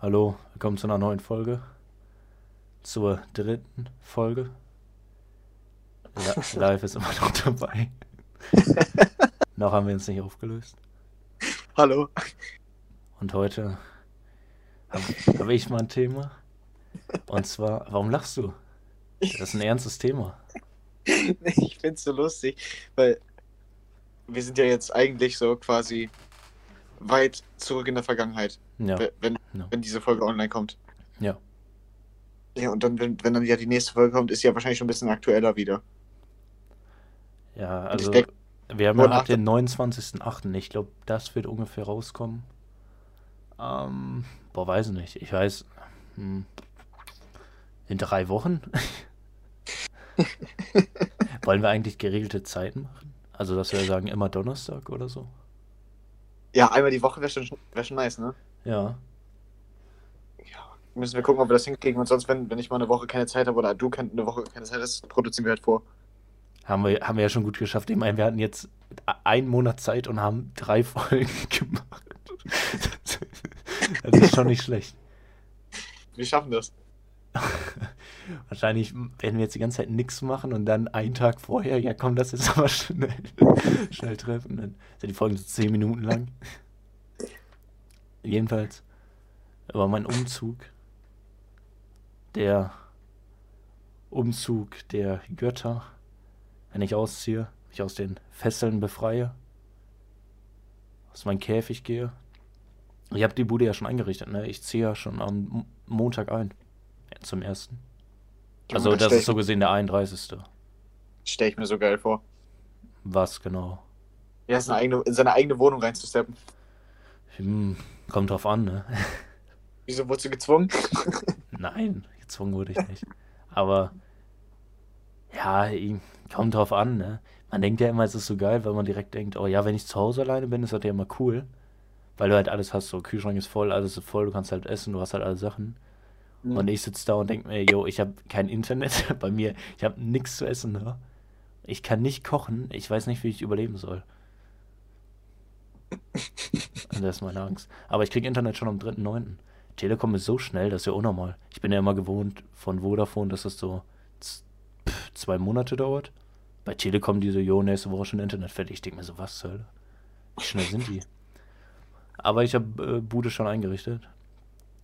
Hallo, willkommen zu einer neuen Folge. Zur dritten Folge. Ja, live ist immer noch dabei. noch haben wir uns nicht aufgelöst. Hallo. Und heute habe hab ich mal ein Thema. Und zwar, warum lachst du? Das ist ein ernstes Thema. Ich find's so lustig, weil wir sind ja jetzt eigentlich so quasi weit zurück in der Vergangenheit, Ja, we- wenn, ja. wenn diese Folge online kommt. Ja. Ja, und dann, wenn, wenn dann ja die nächste Folge kommt, ist ja wahrscheinlich schon ein bisschen aktueller wieder. Ja, also denk, wir haben ja ab den 29.08. Ich glaube, das wird ungefähr rauskommen. Ähm, boah, weiß ich nicht. Ich weiß, hm, in drei Wochen? Wollen wir eigentlich geregelte Zeiten machen? Also, dass wir sagen, immer Donnerstag oder so? ja, einmal die Woche wäre schon, wär schon nice, ne? Ja. Müssen wir gucken, ob wir das hinkriegen. Und sonst, wenn, wenn ich mal eine Woche keine Zeit habe oder du keine Woche keine Zeit hast, produzieren wir halt vor. Haben wir, haben wir ja schon gut geschafft. Ich meine, wir hatten jetzt einen Monat Zeit und haben drei Folgen gemacht. Das ist schon nicht schlecht. Wir schaffen das. Wahrscheinlich werden wir jetzt die ganze Zeit nichts machen und dann einen Tag vorher, ja komm, das ist aber schnell, schnell treffen. Dann sind die Folgen so 10 Minuten lang. Jedenfalls über meinen Umzug. Der Umzug der Götter. Wenn ich ausziehe, mich aus den Fesseln befreie. Aus meinem Käfig gehe. Ich habe die Bude ja schon eingerichtet, ne? Ich ziehe ja schon am Montag ein. Ja, zum ersten. Also das das stell ist so gesehen der 31. Stelle ich mir so geil vor. Was genau? Ja, in seine eigene, in seine eigene Wohnung reinzusteppen. Hm, kommt drauf an, ne? Wieso wurdest du gezwungen? Nein, gezwungen wurde ich nicht. Aber ja, kommt drauf an, ne? Man denkt ja immer, es ist so geil, weil man direkt denkt, oh ja, wenn ich zu Hause alleine bin, ist das ja immer cool. Weil du halt alles hast, so Kühlschrank ist voll, alles ist voll, du kannst halt essen, du hast halt alle Sachen. Mhm. Und ich sitze da und denke mir, yo, ich habe kein Internet bei mir, ich habe nichts zu essen, ne? Ich kann nicht kochen, ich weiß nicht, wie ich überleben soll. Und das ist meine Angst. Aber ich kriege Internet schon am 3.9. Telekom ist so schnell, das ist ja unnormal. Ich bin ja immer gewohnt von Vodafone, dass das so pff, zwei Monate dauert. Bei Telekom diese, jo, nächste Woche schon Internet fertig. Ich denke mir so, was Hölle? Wie schnell sind die? Aber ich habe äh, Bude schon eingerichtet.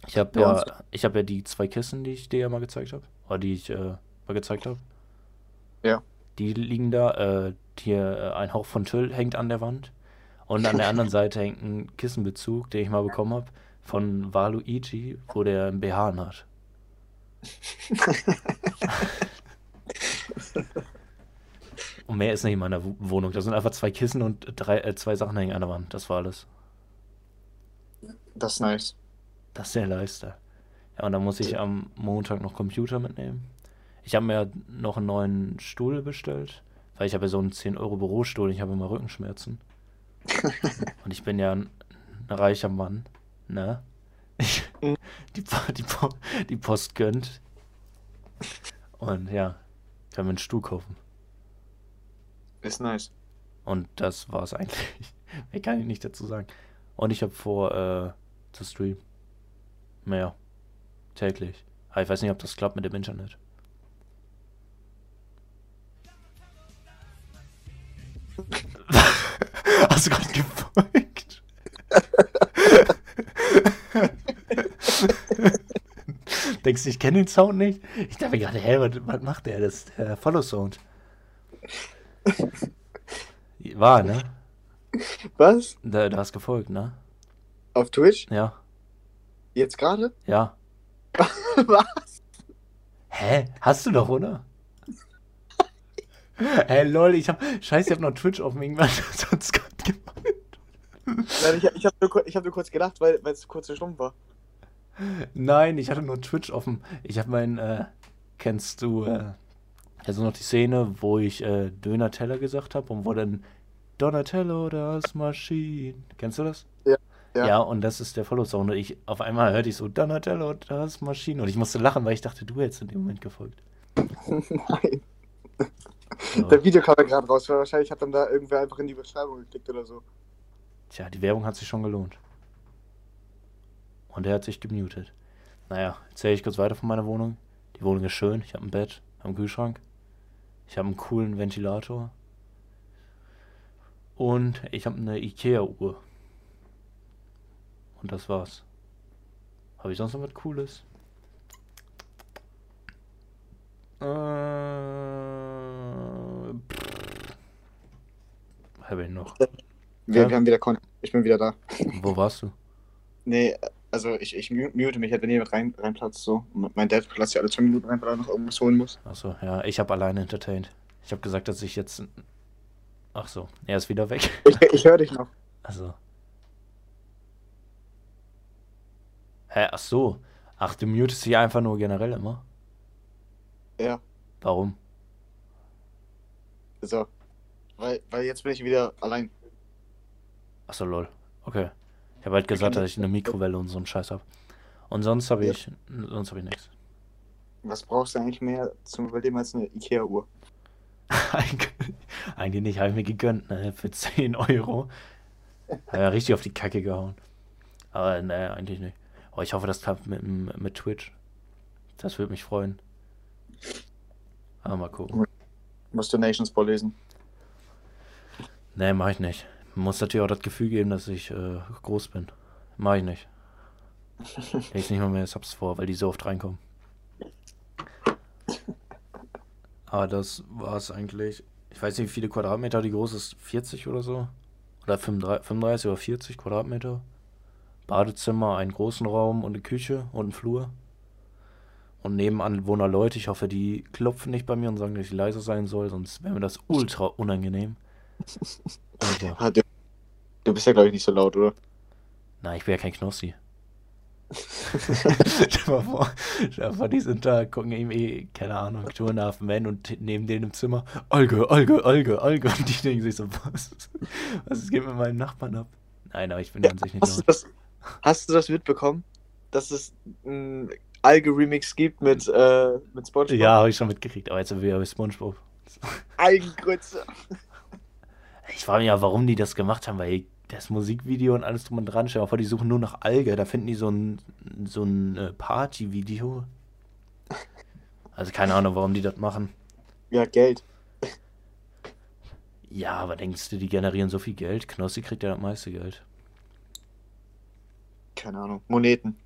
Ich habe Ja, ja, ich habe ja die zwei Kissen, die ich dir ja mal gezeigt habe. Oder die ich äh, mal gezeigt habe. Ja. Die liegen da. Äh, hier äh, ein Hauch von Tüll hängt an der Wand. Und an der anderen Seite hängt ein Kissenbezug, den ich mal bekommen habe, von Waluigi, wo der einen BH hat. Und mehr ist nicht in meiner Wo- Wohnung. Da sind einfach zwei Kissen und drei, äh, zwei Sachen hängen an der Wand. Das war alles. Das ist nice. Das ist der Leister. Ja, und dann muss ich am Montag noch Computer mitnehmen. Ich habe mir noch einen neuen Stuhl bestellt, weil ich habe ja so einen 10 Euro Bürostuhl und ich habe immer Rückenschmerzen. und ich bin ja ein, ein reicher Mann, ne? Ich, Mhm. die, die, die Post gönnt. Und ja, kann mir einen Stuhl kaufen. Ist nice. Und das war's eigentlich. Mehr kann ich nicht dazu sagen. Und ich habe vor, äh, zu streamen. Mehr. Täglich. Aber ich weiß nicht, ob das klappt mit dem Internet. Hast du gerade gefolgt? Denkst du, ich kenne den Sound nicht? Ich dachte mir gerade, hä, was, was macht der? Das ist der Follow-Sound. War, ne? Was? Da, du hast gefolgt, ne? Auf Twitch? Ja. Jetzt gerade? Ja. Was? Hä? Hast du doch, oder? Hä, lol, ich hab. Scheiße, ich hab noch Twitch offen, irgendwann sonst gerade gemacht. Nein, ich, ich habe nur, ich hab nur kurz gelacht, weil weil es kurz so stumm war. Nein, ich hatte nur Twitch offen. Ich hab mein, äh, kennst du, äh, also noch die Szene, wo ich äh, Döner-Teller gesagt habe und wo dann Donatello, das Maschine. Kennst du das? Ja, ja. Ja, und das ist der Follow-Sound. Und ich, auf einmal hörte ich so Donatello, das Maschine. Und ich musste lachen, weil ich dachte, du hättest in dem Moment gefolgt. Nein. So. Der Video kam ja gerade raus, weil wahrscheinlich hat dann da irgendwer einfach in die Beschreibung geklickt oder so. Tja, die Werbung hat sich schon gelohnt. Und er hat sich gemutet. Naja, erzähle ich kurz weiter von meiner Wohnung. Die Wohnung ist schön. Ich habe ein Bett, einen Kühlschrank. Ich habe einen coolen Ventilator. Und ich habe eine Ikea-Uhr. Und das war's. Habe ich sonst noch was Cooles? Äh, Habe ich noch. Wir, Ja. haben wieder Kon Ich bin wieder da. Wo warst du? Nee, also ich, ich mu- mute mich halt, wenn jemand rein, reinplatzt so. Und Mein Dad platzt ja alle zwei Minuten rein, weil er noch irgendwas holen muss. Achso, ja, ich habe alleine entertained. Ich habe gesagt, dass ich jetzt. Ach so, er ist wieder weg. Ich, ich höre dich noch. Also. Hä, ach so. Ach, du mutest dich einfach nur generell immer? Ja, Warum? so. Weil, weil jetzt bin ich wieder allein. Ach so, lol. Okay. Ich habe halt gesagt, dass ich eine Mikrowelle und so einen Scheiß habe. Und sonst habe Ja. ich. Sonst habe ich nichts. Was brauchst du eigentlich mehr zum Überleben als eine Ikea-Uhr? Eigentlich nicht, habe ich mir gegönnt, ne? Für 10 Euro. Ja richtig auf die Kacke gehauen. Aber ne, eigentlich nicht. Aber ich hoffe, das klappt mit, mit Twitch. Das würde mich freuen. Aber mal gucken. Musst Donations vorlesen. Ne, mach ich nicht. Muss natürlich auch das Gefühl geben, dass ich äh, groß bin. Mach ich nicht. Ich nicht mal mehr Subs vor, weil die so oft reinkommen. Aber das war es eigentlich. Ich weiß nicht, wie viele Quadratmeter die groß ist. 40 oder so? Oder 35, 35 oder 40 Quadratmeter. Badezimmer, einen großen Raum und eine Küche und einen Flur. Und nebenan wohnen Leute. Ich hoffe, die klopfen nicht bei mir und sagen, dass ich leise sein soll, sonst wäre mir das ultra unangenehm. Ja. Ah, du, du bist ja, glaube ich, nicht so laut, oder? Nein, ich bin ja kein Knossi. Stell dir mal vor, vor, die sind da, gucken ihm eh, keine Ahnung, Touren auf Man und neben denen im Zimmer, Olge, Olge, Olge, Olge. Und die denken sich so, was, was geht mit meinem Nachbarn ab? Nein, aber ich bin Ja, an sich nicht Hast du laut. das, hast du das mitbekommen? Dass es einen Alge-Remix gibt mit, äh, mit Spongebob? Ja, habe ich schon mitgekriegt, aber jetzt sind wir wieder bei Spongebob. Algengrütze. Ich frage mich ja, warum die das gemacht haben, weil das Musikvideo und alles drum und dran, stell dir vor, die suchen nur nach Alge, da finden die so ein, so ein äh, Party-Video. Also keine Ahnung, warum die das machen. Ja, Geld. Ja, aber denkst du, die generieren so viel Geld? Knossi kriegt ja das meiste Geld. Keine Ahnung. Moneten.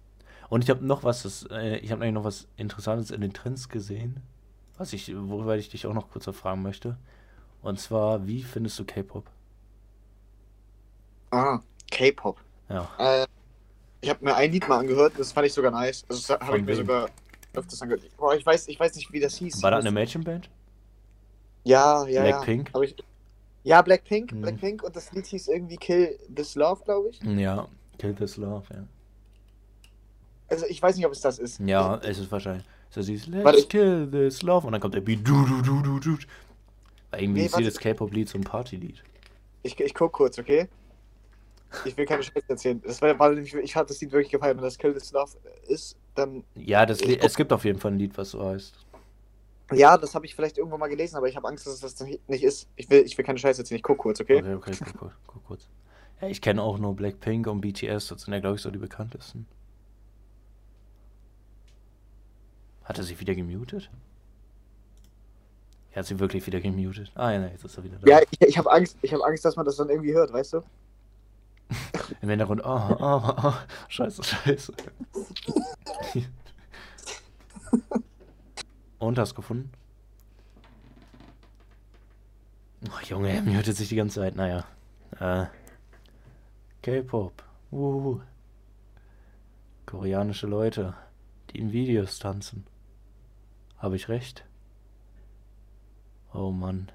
Und ich habe noch was, das, äh, ich habe eigentlich noch was Interessantes in den Trends gesehen, was ich, worüber ich dich auch noch kurz fragen möchte. Und zwar, wie findest du K-Pop? Ah, K-Pop. Ja. Äh, ich habe mir ein Lied mal angehört, das fand ich sogar nice. Also das habe ich mir sogar öfters angehört. Boah, ich weiß, ich weiß nicht, wie das hieß. War das eine Mädchenband? Ja, ja, Blackpink? ja. Ich, ja, Blackpink, Mhm. Blackpink und das Lied hieß irgendwie Kill This Love, glaube ich. Ja, Kill This Love, ja. Also ich weiß nicht, ob es das ist. Ja, es ist wahrscheinlich. So siehst Let's Warte, kill this love und dann kommt der Beat du du du du du. Irgendwie Nee, ist jedes K-Pop-Lied so ein Party-Lied. Ich, ich guck kurz, okay? Ich will keine Scheiße erzählen. Das war, war nämlich, ich hatte das Lied wirklich gefallen. Wenn das Kill This Love ist, dann. Ja, das Lied, es gibt auf jeden Fall ein Lied, was so heißt. Ja, das habe ich vielleicht irgendwo mal gelesen, aber ich habe Angst, dass das nicht ist. Ich will, ich will keine Scheiße erzählen. Ich guck kurz, okay? Okay, okay, guck, guck, guck kurz. Ja, ich kenne auch nur Blackpink und BTS, das sind ja, glaube ich, so die bekanntesten. Hat er sich wieder gemutet? Er hat sie wirklich wieder gemutet. Ah, ja, jetzt ist er wieder da. Ja, ich, ich habe Angst, ich habe Angst, dass man das dann irgendwie hört, weißt du? Im Hintergrund, oh, oh, oh, scheiße, scheiße. Und, hast du gefunden? Oh, Junge, er mutet sich die ganze Zeit, naja. Äh, K-Pop, wuhu. Koreanische Leute, die in Videos tanzen. Habe ich recht? Oh Mann.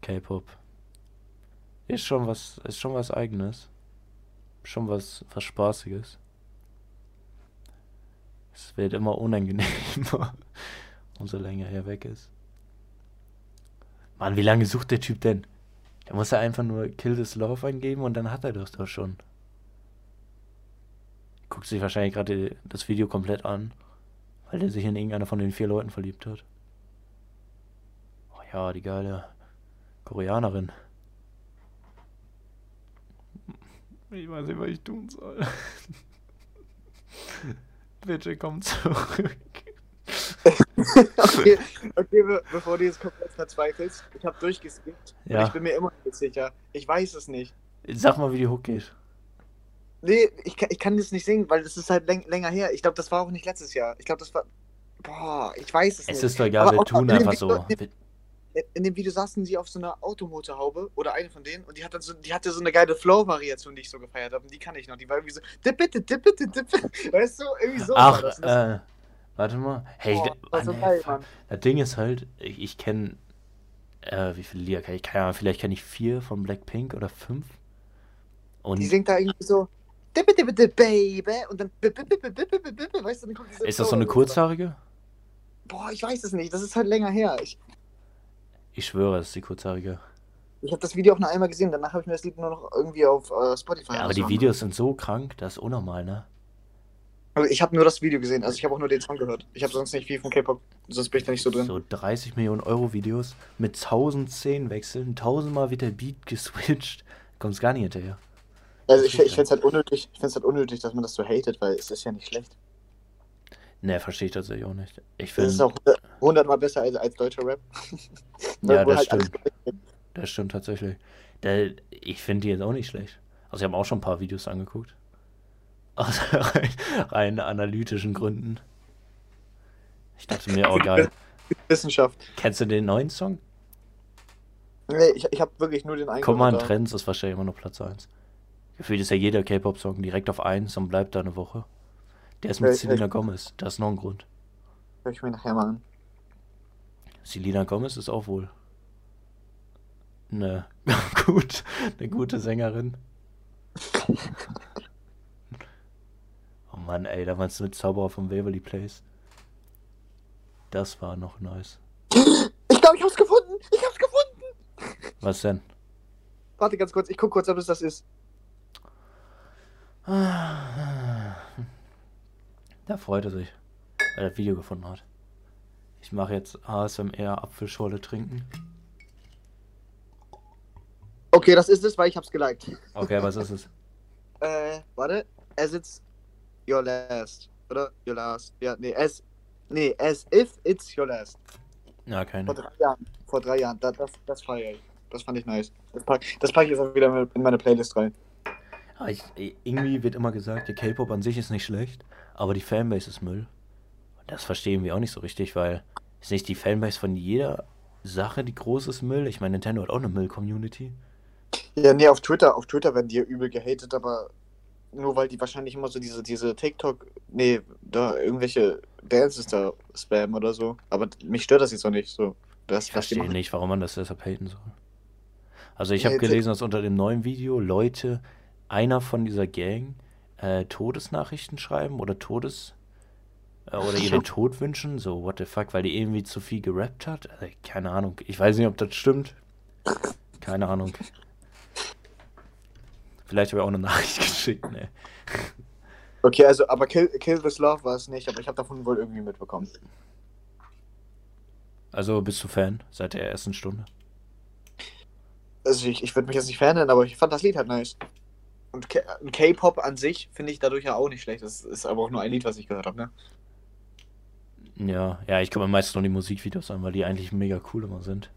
K-Pop. Ist schon was, ist schon was eigenes. Schon was, was Spaßiges. Es wird immer unangenehmer, umso länger er weg ist. Mann, wie lange sucht der Typ denn? Der muss ja einfach nur Kill this Love eingeben und dann hat er das doch schon. Guckt sich wahrscheinlich gerade das Video komplett an, weil er sich in irgendeiner von den vier Leuten verliebt hat. Ja, die geile Koreanerin. Ich weiß nicht, was ich tun soll. Bitte komm zurück. okay, okay be bevor du jetzt komplett verzweifelst, ich habe durchgeskippt. Ja. Ich bin mir immer nicht sicher. Ich weiß es nicht. Sag mal, wie die Hook geht. Nee, ich, kann- ich kann das nicht singen, weil das ist halt läng länger her. Ich glaube, das war auch nicht letztes Jahr. Ich glaube, das war. Boah, ich weiß es, Es nicht. ist doch egal, wir tun einfach Video- so. in- In dem Video saßen sie auf so einer Automotorhaube oder eine von denen und die, hat dann so, die hatte so eine geile Flow-Variation, die ich so gefeiert habe. Und die kann ich noch. Die war irgendwie so. Dipp, bitte, dipp, bitte, dipp. Weißt du, irgendwie so. Ach, das. Das- äh, warte mal. Hey, boah, ich, so Mann, ey, geil. Mann. das Ding ist halt, ich, ich kenne, äh, wie viele Lieder kann ich? Keine Ahnung, vielleicht kenne ich vier von Blackpink oder fünf. Und Die singt da irgendwie so. Dipp, dipp, dipp, Baby. Und dann. Weißt du, dann kommt diese ist das so eine kurzhaarige? Boah, ich weiß es nicht. Das ist halt länger her. Ich, Ich schwöre, es ist die kurzhaarige. ich habe das Video auch nur einmal gesehen. Danach habe ich mir das Lied nur noch irgendwie auf äh, Spotify Ja, aber die Videos sind so krank, das ist unnormal, ne? Also ich habe nur das Video gesehen, also ich habe auch nur den Song gehört. Ich habe sonst nicht viel von K-Pop, sonst bin ich da nicht so drin. So 30 Millionen Euro Videos mit 1000 Szenenwechseln, tausendmal wird der Beat geswitcht, kommt's gar nicht hinterher. also ich, ich finde es halt unnötig, ich finde halt unnötig, dass man das so hatet, weil es ist ja nicht schlecht. Ne, verstehe ich tatsächlich auch nicht. Ich Es ist finde, auch hundertmal besser als, als deutscher Rap. Ja, Wo das halt stimmt. das stimmt tatsächlich. Der, ich finde die jetzt auch nicht schlecht. Also ich habe auch schon ein paar Videos angeguckt. Aus rein, rein analytischen Gründen. Ich dachte mir, oh geil. Wissenschaft. Kennst du den neuen Song? Nee, ich, ich habe wirklich nur den einen gehört, Trends ist wahrscheinlich immer noch Platz 1. Gefühlt ist ja jeder K-Pop-Song direkt auf 1 und bleibt da eine Woche. Der ist mit Ja, Selena ja. Gomez. Das ist noch ein Grund. Hör ich mir nachher mal an. Selena Gomez ist auch wohl eine, gut, eine gute Sängerin. Oh Mann, ey, damals mit Zauberer von Waverly Place. Das war noch nice. Ich glaube, ich hab's gefunden! Ich hab's gefunden! Was denn? Warte ganz kurz, ich guck kurz, ob es das ist. Da freut er sich, weil er das Video gefunden hat. Ich mache jetzt ASMR Apfelschorle trinken. Okay, das ist es, weil ich hab's geliked. Okay, was ist es? Äh, warte. As it's your last. Oder? Your last. Ja, nee, as. Nee, as if it's your last. Ja, Vor keine. drei Jahren. Vor drei Jahren. Das, das, das feier ich. Das fand ich nice. Das pack, das pack ich jetzt auch wieder in meine Playlist rein. Aber ich, irgendwie wird immer gesagt, der K-Pop an sich ist nicht schlecht, aber die Fanbase ist Müll. Das verstehen wir auch nicht so richtig, weil ist nicht die Fanbase von jeder Sache, die groß ist, Müll? Ich meine, Nintendo hat auch eine Müll-Community. Ja, nee, auf Twitter, auf Twitter werden die ja übel gehatet, aber nur weil die wahrscheinlich immer so diese, diese TikTok, nee, da irgendwelche Dances da spammen oder so. Aber mich stört das jetzt auch nicht so. Das, Ich verstehe nicht, warum man das deshalb haten soll. Also ich Nee, habe gelesen, dass unter dem neuen Video Leute, einer von dieser Gang, äh, Todesnachrichten schreiben oder Todes... Äh, oder ihr den Tod wünschen, so what the fuck, weil die irgendwie zu viel gerappt hat. Also, keine Ahnung. Ich weiß nicht, ob das stimmt. Keine Ahnung. Vielleicht habe ich auch eine Nachricht geschickt, ne. Okay, also, aber Kill, Kill This Love war es nicht, aber ich habe davon wohl irgendwie mitbekommen. Also bist du Fan seit der ersten Stunde? Also, ich, ich würde mich jetzt nicht fan nennen, aber ich fand das Lied halt nice. Und K-Pop an sich finde ich dadurch ja auch nicht schlecht. Das ist aber auch nur ein Lied, was ich gehört habe, ne? Ja, ja, ich gucke mir meistens nur die Musikvideos an, weil die eigentlich mega cool immer sind.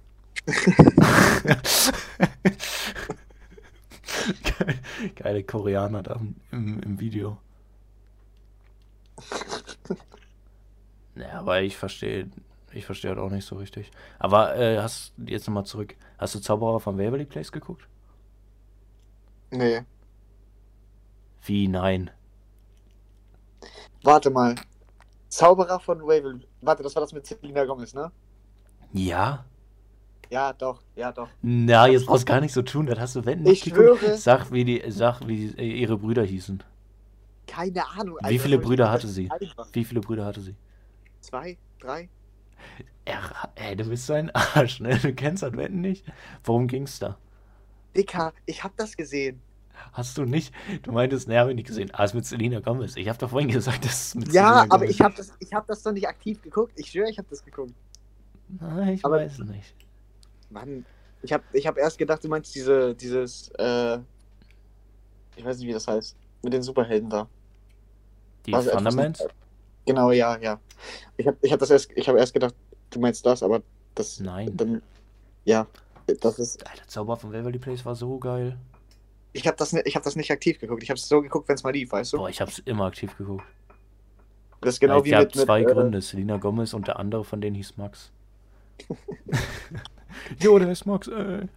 Geil, geile Koreaner da im, im Video. Ja, aber ich verstehe, ich verstehe halt auch nicht so richtig. Aber äh, hast jetzt nochmal zurück. Hast du Zauberer von Waverly Place geguckt? Nee. Wie nein? Warte mal. Zauberer von Wavel. Warte, das war das mit Selena Gomez, ne? Ja? Ja, doch, ja, doch. Na, jetzt brauchst du gar nicht so tun, das hast du wenn Ich nicht geguckt. schwöre. Sag, wie die, sag, wie äh, ihre Brüder hießen. Keine Ahnung. Wie viele Brüder hatte sie? Einfach. Wie viele Brüder hatte sie? Zwei, drei? Er, ey, du bist so ein Arsch, ne? Du kennst das Wetten nicht? Worum ging's da? Dicker, ich hab das gesehen. Hast du nicht? Du meintest, ne, hab ich nicht gesehen. Ah, ist mit Selena Gomez. Ich hab doch vorhin gesagt, das ist mit Ja, Selena aber Gomez. ich hab das, ich hab das doch nicht aktiv geguckt. Ich schwöre, ich hab das geguckt. Nein, ich aber- weiß es nicht. Mann, ich hab, ich hab erst gedacht, du meinst diese, dieses, äh, ich weiß nicht, wie das heißt, mit den Superhelden da. Die Also etwas- Fundaments? Genau, ja, ja. Ich habe ich hab das erst, ich habe erst gedacht, du meinst das, aber das. Nein. Dann, ja, das ist. Alter, Zauber von Waverly Place war so geil. Ich habe das, ich hab das nicht aktiv geguckt. Ich habe es so geguckt, wenn es mal lief, weißt du? Boah, ich hab's immer aktiv geguckt. Das ist genau es wie gab mit, mit zwei äh, Gründe. Selina Gomez und der andere von denen hieß Max. jo, der ist Max, ey.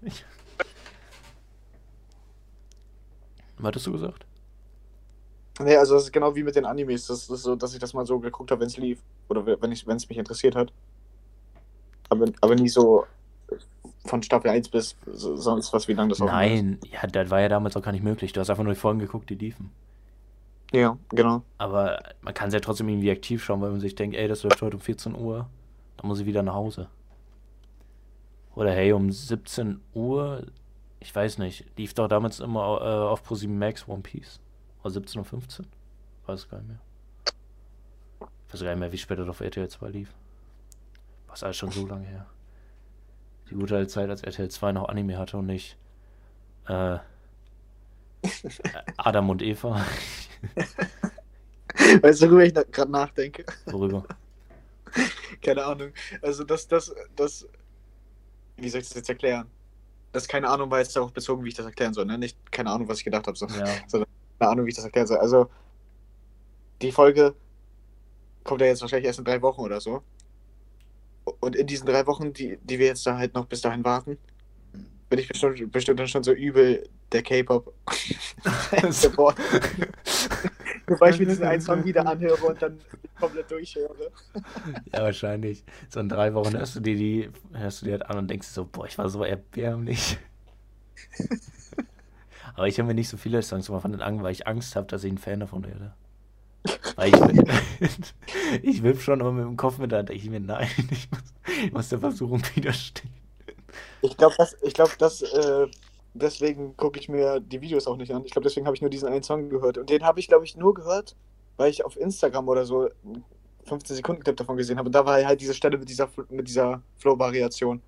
Was hattest du gesagt? Nee, also das ist genau wie mit den Animes. Das ist so, dass ich das mal so geguckt habe, wenn es lief. Oder wenn es mich interessiert hat. Aber, aber nie so von Staffel 1 bis so, sonst was, wie lange das auch Nein, ja, das war ja damals auch gar nicht möglich. Du hast einfach nur die Folgen geguckt, die liefen. Ja, genau. Aber man kann es ja trotzdem irgendwie aktiv schauen, weil man sich denkt, ey, das läuft heute um 14 Uhr. Dann muss ich wieder nach Hause. Oder hey, um 17 Uhr, ich weiß nicht, lief doch damals immer äh, auf ProSieben Max One Piece. Oder 17.15 Uhr? Weiß gar nicht mehr. Ich weiß gar nicht mehr, wie später auf RTL 2 lief. Was alles schon so lange her. Die gute alte Zeit, als RTL 2 noch Anime hatte und nicht äh, Adam und Eva. Weißt du, worüber ich gerade nachdenke? Worüber? Keine Ahnung. Also das, das, das. Wie soll ich das jetzt erklären? Das keine Ahnung war jetzt darauf bezogen, wie ich das erklären soll, ne? Nicht keine Ahnung, was ich gedacht habe, sondern Ja. keine Ahnung, wie ich das erklären soll. Also, die Folge kommt ja jetzt wahrscheinlich erst in drei Wochen oder so. Und in diesen drei Wochen, die, die wir jetzt da halt noch bis dahin warten, bin ich bestimmt, bestimmt dann schon so übel der K-Pop geworden. Bevor ich mir diesen einen Song wieder anhöre und dann komplett durchhöre. Ja, wahrscheinlich. So in drei Wochen hörst du dir die, hörst du dir halt an und denkst so, boah, ich war so erbärmlich. Aber ich höre mir nicht so viele Songs immer von den an, weil ich Angst habe, dass ich ein Fan davon werde. Ich, ich wipp schon immer mit dem Kopf mit, da denke ich mir, nein, ich muss, ich muss der Versuchung widerstehen. Ich glaube, das, ich glaub, das äh, deswegen gucke ich mir die Videos auch nicht an. Ich glaube, deswegen habe ich nur diesen einen Song gehört. Und den habe ich, glaube ich, nur gehört, weil ich auf Instagram oder so einen 15 Sekunden Clip davon gesehen habe. Und da war halt diese Stelle mit dieser, mit dieser Flow-Variation.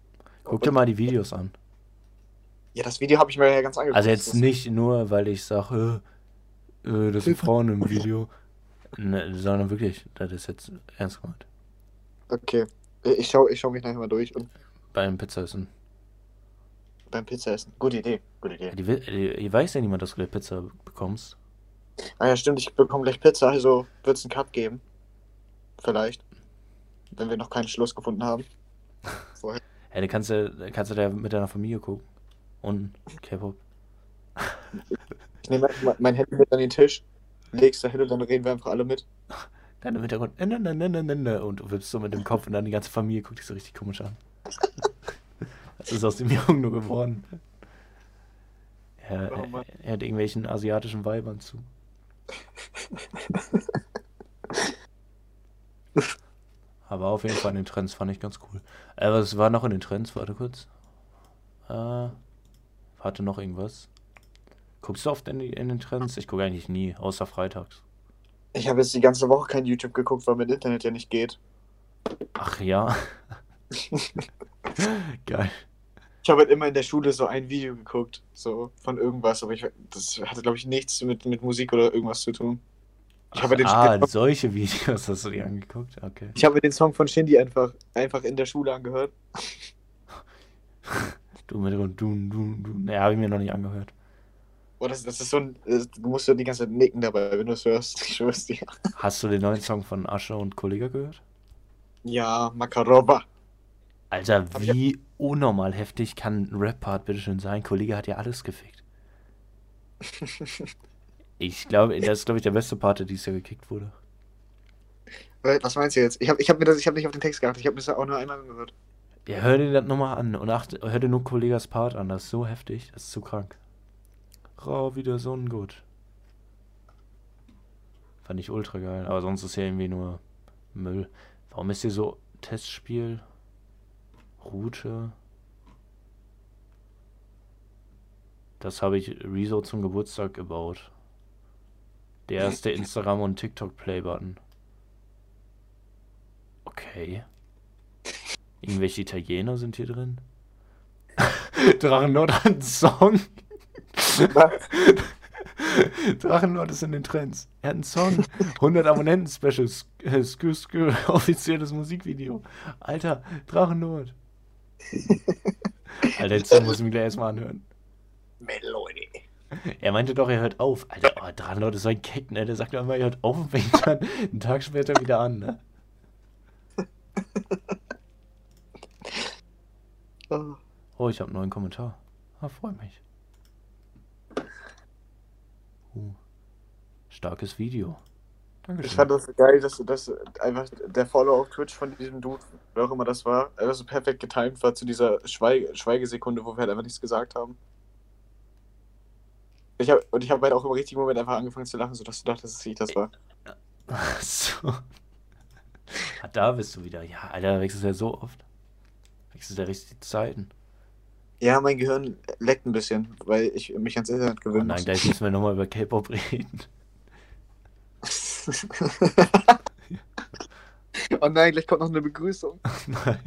Guck dir mal die Videos an. Ja, das Video habe ich mir ja ganz angeguckt. Also jetzt nicht nur, weil ich sage, äh, äh, das sind Frauen im Video, ne, sondern wirklich, das ist jetzt ernst gemeint. Okay. Ich schaue ich schau mich nachher mal durch und Beim Pizzaessen. beim Pizza essen. Gute Idee. Gute Idee. die, die, die weiß ja niemand, dass du gleich Pizza bekommst. Ah ja, stimmt, ich bekomme gleich Pizza, also wird es einen Cut geben. Vielleicht. Wenn wir noch keinen Schluss gefunden haben. Vorher. Ja, dann kannst du, kannst du da mit deiner Familie gucken. Und K-Pop. Ich nehme mein Handy mit an den Tisch, leg's da hin und dann reden wir einfach alle mit. Dann im Hintergrund, äh, ne, ne, ne, ne, ne, ne, und du wippst so mit dem Kopf und dann die ganze Familie guckt dich so richtig komisch an. Was ist aus dem Jungen nur geworden? Er, er, er hat irgendwelchen asiatischen Weibern zu. Aber auf jeden Fall in den Trends fand ich ganz cool. Äh, was war noch in den Trends? Warte kurz. Äh, warte noch irgendwas. Guckst du oft in, in den Trends? Ich gucke eigentlich nie, außer freitags. Ich habe jetzt die ganze Woche kein YouTube geguckt, weil mein Internet ja nicht geht. Ach ja. Geil. Ich habe halt immer in der Schule so ein Video geguckt, so von irgendwas, aber ich, das hatte, glaube ich, nichts mit, mit Musik oder irgendwas zu tun. Ich habe den, ah, den, solche Videos hast du dir angeguckt? Okay. ich habe den Song von Shindy einfach, einfach in der Schule angehört. Du mit dem Dun, Dun, Dun. Ne, habe ich mir noch nicht angehört. Oh, das, das ist so ein. Du musst ja die ganze Zeit nicken dabei, wenn du es hörst. Ich schwör's dir. Hast du den neuen Song von Asche und Kollega gehört? Ja, Makarova. Alter, wie unnormal heftig kann ein Rap-Part bitteschön sein? Kollege hat ja alles gefickt. Ich glaube, das ist, glaube ich, der beste Part, der dieses Jahr gekickt wurde. Was meinst du jetzt? Ich habe ich hab mir das, ich habe nicht auf den Text geachtet, ich habe mir das auch nur einmal angehört. Ja, hör dir das nochmal an und achte, hör dir nur Kollegas Part an. Das ist so heftig, das ist so krank. Rau wieder Sonnengut. Fand ich ultra geil, aber sonst ist ja irgendwie nur Müll. Warum ist hier so Testspiel? Route? Das habe ich Rezo zum Geburtstag gebaut. Der erste Instagram- und TikTok-Play-Button. Okay. Irgendwelche Italiener sind hier drin? Drachenlord hat einen Song. Drachenlord ist in den Trends. Er hat einen Song. 100 Abonnenten-Special. Skü, skü, skü, offizielles Musikvideo. Alter, Drachenlord. Alter, Song muss ich mir gleich erstmal anhören. Melody. Er meinte doch, er hört auf. Alter, oh, Drachenlord ist so ein Keck, ne? Der sagt immer, er hört auf und fängt dann einen Tag später wieder an, ne? Oh. Oh, ich habe einen neuen Kommentar. Ah, freut mich. Uh, starkes Video. Ich Dankeschön. fand das so geil, dass, dass einfach der Follow auf Twitch von diesem Dude, wer auch immer das war, einfach so perfekt getimed war zu dieser Schweige Schweigesekunde, wo wir halt einfach nichts gesagt haben. Ich hab, und ich habe halt auch im richtigen Moment einfach angefangen zu lachen, sodass du dachtest, dass ich das war. Ach so. Ah, da bist du wieder. Ja, Alter, da wechselst du ja so oft. Wechselst du ja richtig die Zeiten. Ja, mein Gehirn leckt ein bisschen, weil ich mich ans Internet Oh gewöhnen nein, muss. gleich müssen wir nochmal über K-Pop reden. oh nein, gleich kommt noch eine Begrüßung. Nein.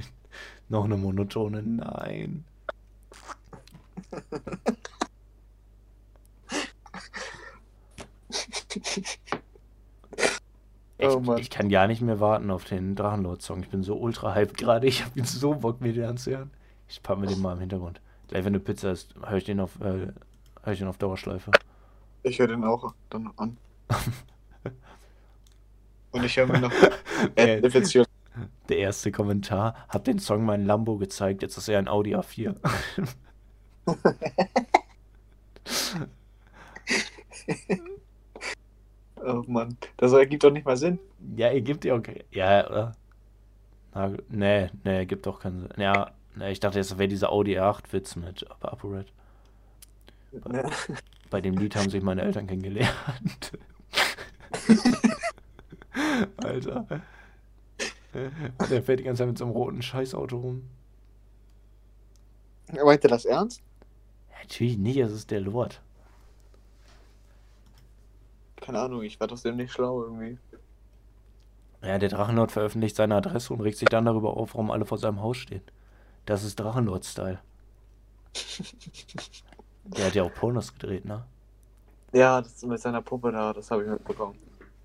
Noch eine monotone Nein. Ich, Oh ich kann gar nicht mehr warten auf den Drachenlord-Song. Ich bin so ultra hyped gerade. Ich habe jetzt so Bock, mir den anzuhören. Ich pack mir den mal im Hintergrund. Gleich wenn du Pizza isst, höre ich den auf, äh, hör ich den auf Dauerschleife. Ich höre den auch dann an. Und ich höre mir noch Äh. Der erste Kommentar. Hab den Song mein Lambo gezeigt, jetzt ist er ein Audi A4. Oh Mann, das ergibt doch nicht mal Sinn. Ja, ihr gebt ja okay. Ja, oder? Na, nee, nee, gibt doch keinen Sinn. Ja, nee, ich dachte, das wäre dieser Audi R8-Witz mit ApoRed. Ne? Bei dem Lied haben sich meine Eltern kennengelernt. Alter. Der fährt die ganze Zeit mit so einem roten Scheißauto rum. Meint ihr das ernst? Ja, natürlich nicht, es ist der Lord. Keine Ahnung, ich war trotzdem nicht schlau irgendwie. Ja, der Drachenlord veröffentlicht seine Adresse und regt sich dann darüber auf, warum alle vor seinem Haus stehen. Das ist Drachenlord-Style. Der hat ja auch Pornos gedreht, ne? Ja, das mit seiner Puppe da, das habe ich mitbekommen.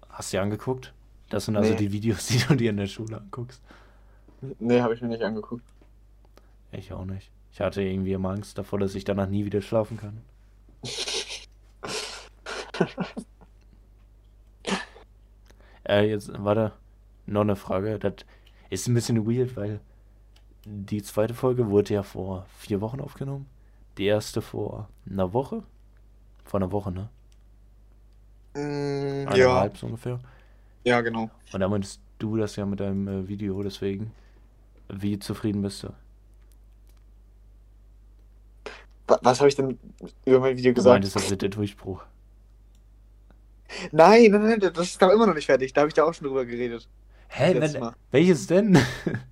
Hast du dir angeguckt? Das sind also Nee. die Videos, die du dir in der Schule anguckst. Nee, habe ich mir nicht angeguckt. Ich auch nicht. Ich hatte irgendwie immer Angst davor, dass ich danach nie wieder schlafen kann. Äh, jetzt, warte, noch eine Frage. Das ist ein bisschen weird, weil die zweite Folge wurde ja vor vier Wochen aufgenommen. Die erste vor einer Woche. Vor einer Woche, ne? Mm, ja, Eineinhalb so ungefähr. ja, genau. Und da meintest du das ja mit deinem äh, Video, deswegen. Wie zufrieden bist du? Wa- Was habe ich denn über mein Video Du gesagt? meintest, das wird der Durchbruch. Nein, nein, nein, das ist doch immer noch nicht fertig. Da habe ich da auch schon drüber geredet. Hä? Mal. welches denn?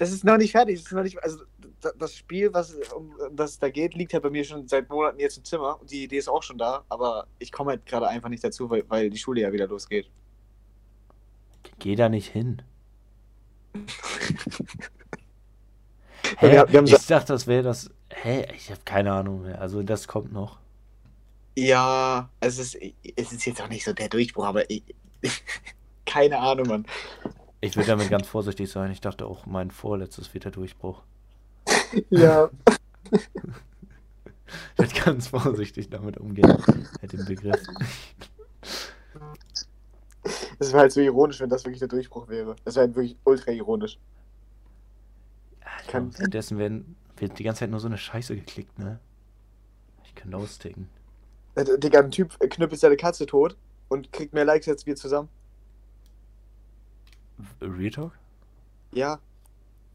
Das ist noch nicht fertig. Das ist noch nicht, also da- das Spiel, was um das es da geht, liegt halt bei mir schon seit Monaten jetzt im Zimmer und die Idee ist auch schon da, aber ich komme halt gerade einfach nicht dazu, weil, weil die Schule ja wieder losgeht. Geh da nicht hin. Ja, Hä? wir haben- wir ich dachte, das wäre das. Hä? Ich habe keine Ahnung mehr. Also, das kommt noch. Ja, es ist, es ist jetzt auch nicht so der Durchbruch, aber ich, keine Ahnung, Mann. Ich will damit ganz vorsichtig sein. Ich dachte auch, mein vorletztes wird der Durchbruch. Ja. Ich werde ganz vorsichtig damit umgehen. Mit dem Begriff. Es wäre halt so ironisch, wenn das wirklich der Durchbruch wäre. Das wäre halt wirklich ultra ironisch. Währenddessen werden, wird die ganze Zeit nur so eine Scheiße geklickt, ne? Ich kann austicken. Äh, Digga, ein Typ knüppelt seine Katze tot und kriegt mehr Likes als wir zusammen. Real Talk? Ja.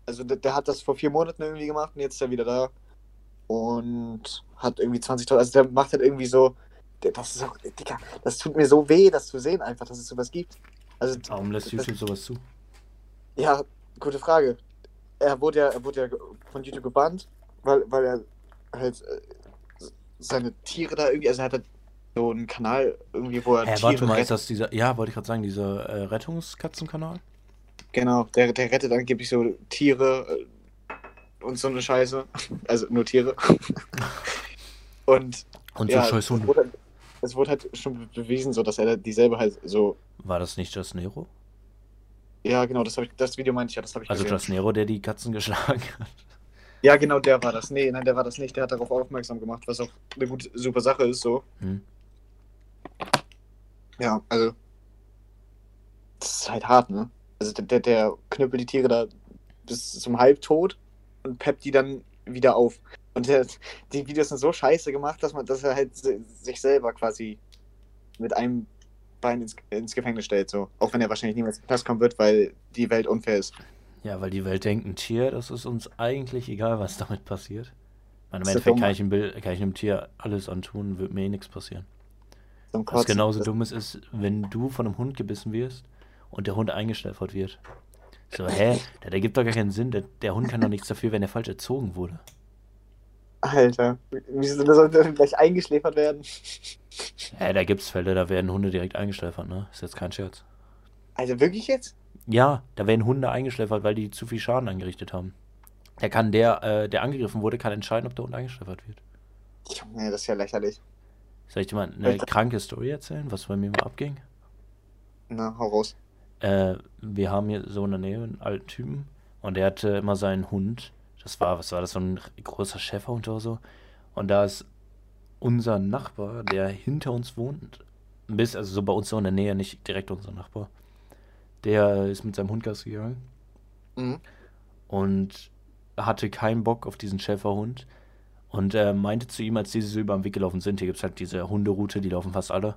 Also der, der hat das vor vier Monaten irgendwie gemacht und jetzt ist er wieder da. Und hat irgendwie 20.000. Also der macht halt irgendwie so. Der, das ist auch. Digga, das tut mir so weh, das zu sehen, einfach, dass es sowas gibt. Also, Warum lässt das- YouTube sowas zu? ja, gute Frage. Er wurde ja, er wurde ja von YouTube gebannt, weil, weil er halt äh, seine Tiere da irgendwie. Also er hat halt so einen Kanal irgendwie, wo er Hä, Tiere warte mal, ist das dieser. Ja, wollte ich gerade sagen, dieser äh, Rettungskatzenkanal? Genau, der, der rettet angeblich so Tiere äh, und so eine Scheiße. Also nur Tiere. und Und ja, so scheiß Hunde. wurde, es wurde halt schon bewiesen, so dass er dieselbe halt so. War das nicht Just Nero? Ja, genau, das, ich, das Video meinte ich ja, das habe ich Also gesehen. Just Nero, der die Katzen geschlagen hat. Ja, genau, der war das. Nee, nein, der war das nicht. Der hat darauf aufmerksam gemacht, was auch eine gute, super Sache ist, so. Hm. Ja, also. Das ist halt hart, ne? Also der, der, knüppelt die Tiere da bis zum Halbtod und peppt die dann wieder auf. Und der, die Videos sind so scheiße gemacht, dass man, dass er halt si- sich selber quasi mit einem Bein ins, ins Gefängnis stellt, so. Auch wenn er wahrscheinlich niemals in kommen wird, weil die Welt unfair ist. Ja, weil die Welt denkt, ein Tier, das ist uns eigentlich egal, was damit passiert. Meine, Im Endeffekt kann ich, einem Bild, kann ich einem Tier alles antun, wird mir eh nichts passieren. Was genauso dumm ist, ist, wenn du von einem Hund gebissen wirst und der Hund eingeschläfert wird. So, hä? Der, der gibt doch gar keinen Sinn. Der, der Hund kann doch nichts dafür, wenn er falsch erzogen wurde. Alter, wieso der sollte gleich eingeschläfert werden? Hä, da gibt's Fälle, da werden Hunde direkt eingeschläfert, ne? Ist jetzt kein Scherz. Also wirklich jetzt? Ja, da werden Hunde eingeschläfert, weil die zu viel Schaden angerichtet haben. Der kann, der, äh, der angegriffen wurde, kann entscheiden, ob der Hund eingeschläfert wird. Junge, das ist ja lächerlich. Soll ich dir mal eine kranke Story erzählen, was bei mir mal abging? Na, hau raus. Äh, wir haben hier so in der Nähe einen alten Typen und der hatte immer seinen Hund. Das war, was war das, so ein großer Schäferhund oder so. Und da ist unser Nachbar, der hinter uns wohnt, bis, also so bei uns so in der Nähe, nicht direkt unser Nachbar, der ist mit seinem Hund Gassi gegangen Mhm. und hatte keinen Bock auf diesen Schäferhund und äh, meinte zu ihm, als diese so über den Weg gelaufen sind, hier gibt es halt diese Hunderoute, die laufen fast alle,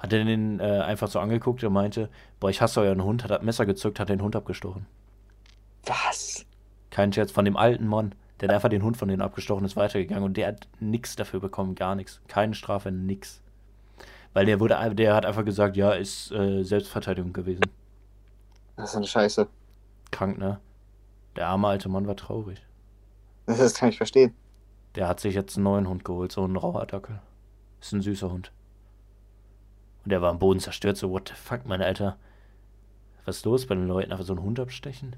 hat er den äh, einfach so angeguckt und meinte, boah, ich hasse euren Hund, hat das Messer gezückt, hat den Hund abgestochen. Was? Kein Scherz, von dem alten Mann, der hat einfach den Hund von denen abgestochen ist, weitergegangen und der hat nichts dafür bekommen, gar nichts. Keine Strafe, nix. Weil der wurde, der hat einfach gesagt, ja, ist äh, Selbstverteidigung gewesen. Das ist eine Scheiße. Krank, ne? Der arme alte Mann war traurig. Das, kann ich verstehen. Der hat sich jetzt einen neuen Hund geholt, so einen Rauhaardackel. Ist ein süßer Hund. Und der war am Boden zerstört, so, what the fuck, mein Alter. Was ist los bei den Leuten? Einfach so einen Hund abstechen?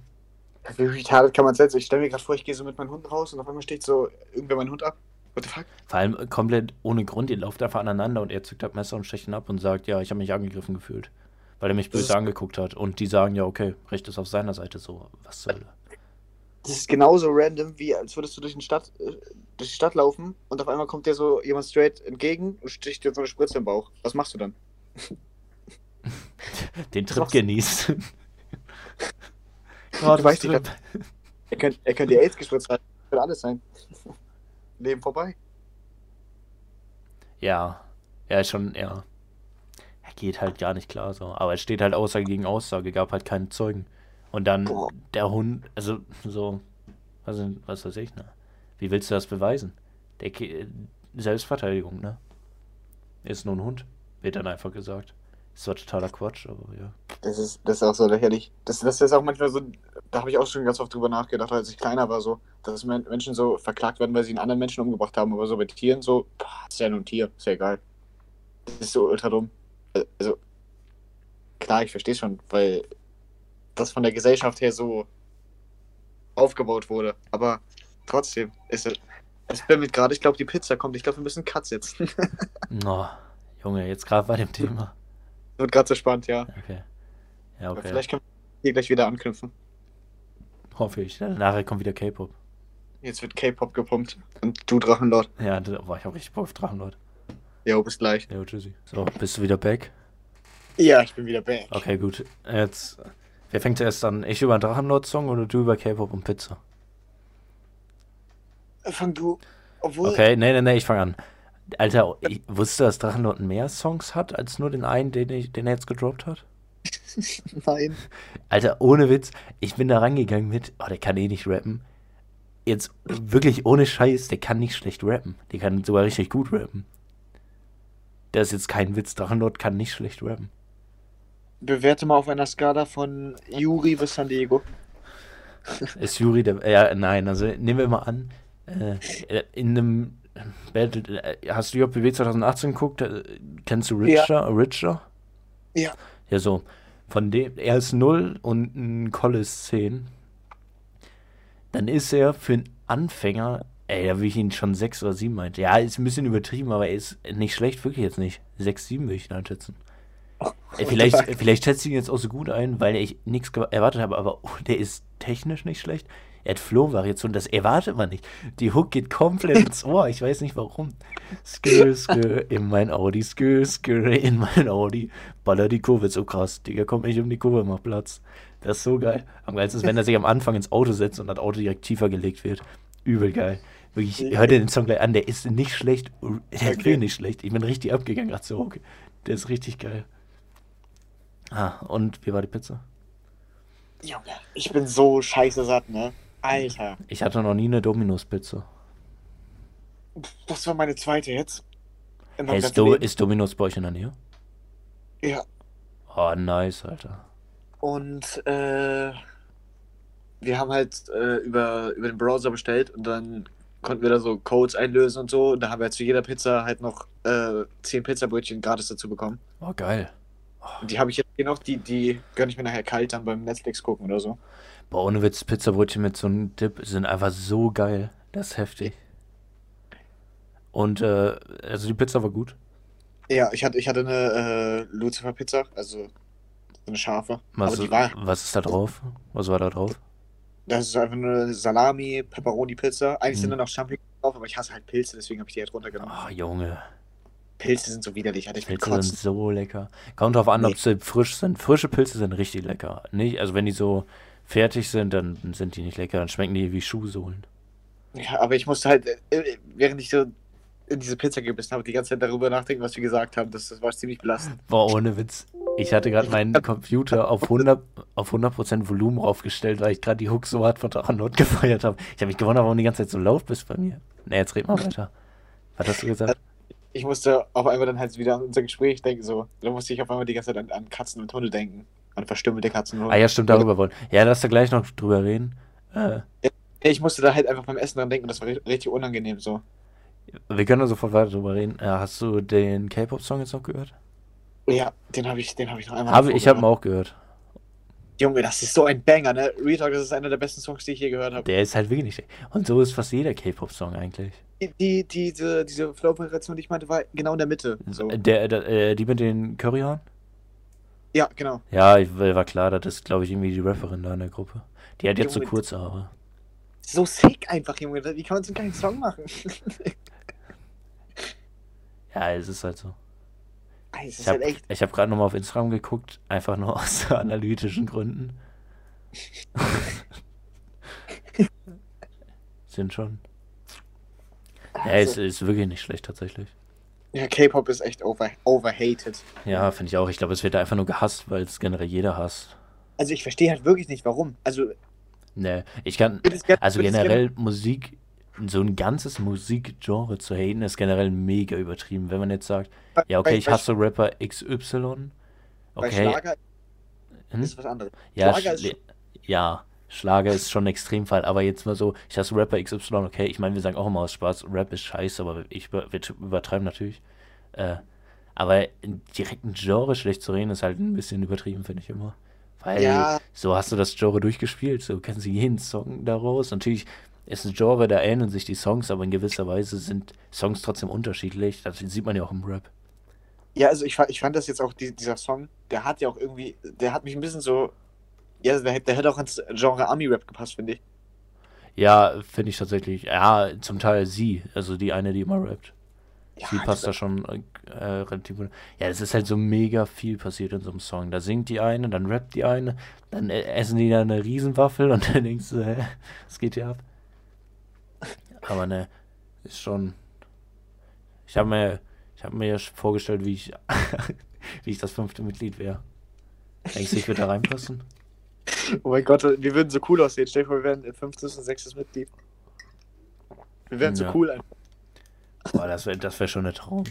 Wie retarded kann man sein? Ich stelle mir gerade vor, ich gehe so mit meinem Hund raus und auf einmal steht so irgendwer meinen Hund ab. What the fuck? Vor allem äh, komplett ohne Grund, ihr lauft einfach aneinander und er zückt das Messer und stecht ihn ab und sagt, ja, ich habe mich angegriffen gefühlt. Weil er mich Das böse angeguckt hat. Und die sagen, ja, okay, Recht ist auf seiner Seite so. Was soll Das ist genauso random, wie als würdest du durch, Stadt, äh, durch die Stadt laufen und auf einmal kommt dir so jemand straight entgegen und sticht dir so eine Spritze im Bauch. Was machst du dann? Den Trip du? genießen. Du weißt nicht, Trip. Er könnte er könnt dir AIDS gespritzt haben. Könnte alles sein. Leben vorbei. Ja, ja, ist schon, ja. Er geht halt gar nicht klar so. Aber es steht halt Aussage gegen Aussage, gab halt keinen Zeugen. Und dann Boah. der Hund, also so, was, was weiß ich, ne? Wie willst du das beweisen? Der Ki- Selbstverteidigung, ne? Ist nur ein Hund, wird dann einfach gesagt. Ist zwar totaler Quatsch, aber ja. Das ist, das ist auch so lächerlich. Das, das ist auch manchmal so, da habe ich auch schon ganz oft drüber nachgedacht, als ich kleiner war, so, dass Men- Menschen so verklagt werden, weil sie einen anderen Menschen umgebracht haben, aber so bei Tieren so, boah, ist ja nur ein Tier, ist ja egal. Das ist so ultra dumm. Also, klar, ich verstehe schon, weil das von der Gesellschaft her so aufgebaut wurde, aber trotzdem ist es. Es bimmelt gerade, ich glaube, die Pizza kommt. Ich glaube, wir müssen Cut setzen. Oh, Junge, jetzt gerade bei dem Thema. Wird gerade so spannend, ja. Okay. Ja, Aber okay. Vielleicht können wir hier gleich wieder anknüpfen. Hoffe ich. Nachher kommt wieder K-Pop. Jetzt wird K-Pop gepumpt. Und du Drachenlord. Ja, war ich auch richtig Bock auf Drachenlord. Jo, bis gleich. Ja, tschüssi. So, bist du wieder back? Ja, ich bin wieder back. Okay, gut. Jetzt, wer fängt zuerst an? Ich über einen Drachenlord-Song oder du über K-Pop und Pizza? Fang du. Obwohl. Okay, nee, nee, nee, ich fange an. Alter, ich wusste, dass Drachenlord mehr Songs hat als nur den einen, den, ich, den er jetzt gedroppt hat? Nein. Alter, ohne Witz, ich bin da rangegangen mit, oh, der kann eh nicht rappen. Jetzt wirklich ohne Scheiß, der kann nicht schlecht rappen. Der kann sogar richtig gut rappen. Das ist jetzt kein Witz, Drachenlord kann nicht schlecht rappen. Bewerte mal auf einer Skala von Yuri bis San Diego. Ist Juri der. Ja, nein, also nehmen wir mal an, äh, in einem Battle. Äh, hast du JBW 2018 geguckt? Äh, kennst du Richer? Richer? Ja. Ja, so. Von dem, er ist 0 und ein Call ist 10. Dann ist er für einen Anfänger Ey, da will ich ihn schon sechs oder sieben meinte. Ja, ist ein bisschen übertrieben, aber er ist nicht schlecht, wirklich jetzt nicht. Sechs, sieben will ich ihn einschätzen. Ey, vielleicht, vielleicht schätze ich ihn jetzt auch so gut ein, weil ich nichts erwartet habe, aber oh, der ist technisch nicht schlecht. Er hat Flow-Variation, das erwartet man nicht. Die Hook geht komplett ins Ohr, ich weiß nicht warum. Skr, skr, in mein Audi, skr, skr, in mein Audi. Baller die Kurve, so krass. Digga, kommt nicht um die Kurve, mach Platz. Das ist so geil. Am geilsten ist, wenn er sich am Anfang ins Auto setzt und das Auto direkt tiefer gelegt wird. Übel geil. Wirklich, hör dir den Song gleich an, der ist nicht schlecht. Der ist okay. nicht schlecht. Ich bin richtig abgegangen, gerade so, okay. Der ist richtig geil. Ah, und wie war die Pizza? Junge, ich bin so scheiße satt, ne? Alter. Ich hatte noch nie eine Dominus-Pizza. Das war meine zweite jetzt. Hey, ist, Do ist Dominus bei euch in der Nähe? Ja. Oh, nice, Alter. Und äh, wir haben halt äh, über, über den Browser bestellt und dann konnten wir da so Codes einlösen und so. Und da haben wir zu jeder Pizza halt noch äh, 10 Pizzabrötchen gratis dazu bekommen. Oh, geil. Und die habe ich jetzt hier noch, die, die gönne ich mir nachher kalt dann beim Netflix gucken oder so. Boah, ohne Witz, Pizzabrötchen mit so einem Dip sind einfach so geil. Das ist heftig. Und, äh, also die Pizza war gut. Ja, ich hatte, ich hatte eine äh, Lucifer-Pizza, also so eine scharfe. Was, aber die war, was ist da drauf? Was war da drauf? das ist einfach eine Salami, Pepperoni-Pizza. Eigentlich sind da noch Champignons drauf, aber ich hasse halt Pilze, deswegen habe ich die halt runtergenommen. Ach, Junge. Pilze sind so widerlich, hatte ich Pilze sind so lecker. Kommt drauf an, ob Nee. sie frisch sind. Frische Pilze sind richtig lecker. Nicht, also wenn die so fertig sind, dann sind die nicht lecker. Dann schmecken die wie Schuhsohlen. Ja, aber ich musste halt, äh, während ich so in diese Pizza gebissen habe, die ganze Zeit darüber nachdenken, was wir gesagt haben. Das, das war ziemlich belastend. Boah, ohne Witz. Ich hatte gerade meinen Computer auf 100%, auf 100 Volumen raufgestellt, weil ich gerade die Hook so hart von Drachenlord gefeiert habe. Ich habe mich gewundert, warum die ganze Zeit so laut bist bei mir. Ne, jetzt red mal weiter. Was hast du gesagt? Ich musste auf einmal dann halt wieder an unser Gespräch denken, so. Da musste ich auf einmal die ganze Zeit an, an Katzen und Hunde denken. An verstümmelte Katzen und Hunde. Ah ja, stimmt, darüber wollen. Ja, lass da gleich noch drüber reden. Äh, Ich musste da halt einfach beim Essen dran denken und das war ri- richtig unangenehm so. wir können da sofort weiter drüber reden. Äh, hast du den K-Pop-Song jetzt noch gehört? Ja, den habe ich, den hab ich noch einmal. Hab, ich habe ihn auch gehört. Junge, das ist so ein Banger, ne? Real Talk, das ist einer der besten Songs, die ich je gehört habe. Der ist halt wirklich nicht. Und so ist fast jeder K-Pop-Song eigentlich. Die, die, diese, diese Flow-Variation, die ich meinte, war genau in der Mitte. So. Der, der, äh, die mit den Curryhorn? Ja, genau. Ja, ich, war klar, das ist, glaube ich, irgendwie die Rapperin da in der Gruppe. Die hat jetzt so kurze Haare. So sick einfach, Junge. Wie kann man so einen geilen Song machen? Ja, es ist halt so. Ich Es ist habe halt ich hab gerade nochmal auf Instagram geguckt, einfach nur aus analytischen Gründen. Sind schon. Ja, es Also, ist wirklich nicht schlecht tatsächlich. Ja, K-Pop ist echt over, overhated. Ja, finde ich auch. Ich glaube, es wird einfach nur gehasst, weil es generell jeder hasst. Also ich verstehe halt wirklich nicht, warum. Also, Ne, ich kann, also generell Musik, so ein ganzes Musikgenre zu haten, ist generell mega übertrieben. Wenn man jetzt sagt, bei- ja, okay, bei- ich bei- hasse Rapper XY. Bei Okay, Schlager hm? ist was anderes. Ja, Schlager ist ja, Schlager ist schon ein Extremfall, aber jetzt mal so, ich hasse Rapper XY, okay, ich meine, wir sagen auch immer aus Spaß, Rap ist scheiße, aber ich wir übertreiben natürlich. Äh, aber direkt ein Genre schlecht zu reden, ist halt ein bisschen übertrieben, finde ich immer. Weil Ja. so hast du das Genre durchgespielt, so kennst du jeden Song daraus. Natürlich ist ein Genre, da ähneln sich die Songs, aber in gewisser Weise sind Songs trotzdem unterschiedlich. Das sieht man ja auch im Rap. Ja, also ich, ich fand das jetzt auch, die, dieser Song, der hat ja auch irgendwie, der hat mich ein bisschen so, ja, der, hätte- der hätte auch ins Genre Ami-Rap gepasst, finde ich. Ja, finde ich tatsächlich. Ja, zum Teil sie, also die eine, die immer rappt. Ja, Sie passt da schon äh, relativ gut. Ja, es ist halt so mega viel passiert in so einem Song. Da singt die eine, dann rappt die eine, dann äh, essen die da eine Riesenwaffel und dann denkst du, hä, was geht hier ab? Aber ne, ist schon. Ich habe mir, ich habe mir ja vorgestellt, wie ich, wie ich das fünfte Mitglied wäre. Denkst du, ich würde da reinpassen? Oh mein Gott, wir würden so cool aussehen. Stell dir vor, wir wären ein fünftes und sechstes Mitglied. Wir wären so Ja. cool einfach. Boah, das wäre das wär schon ein Traum.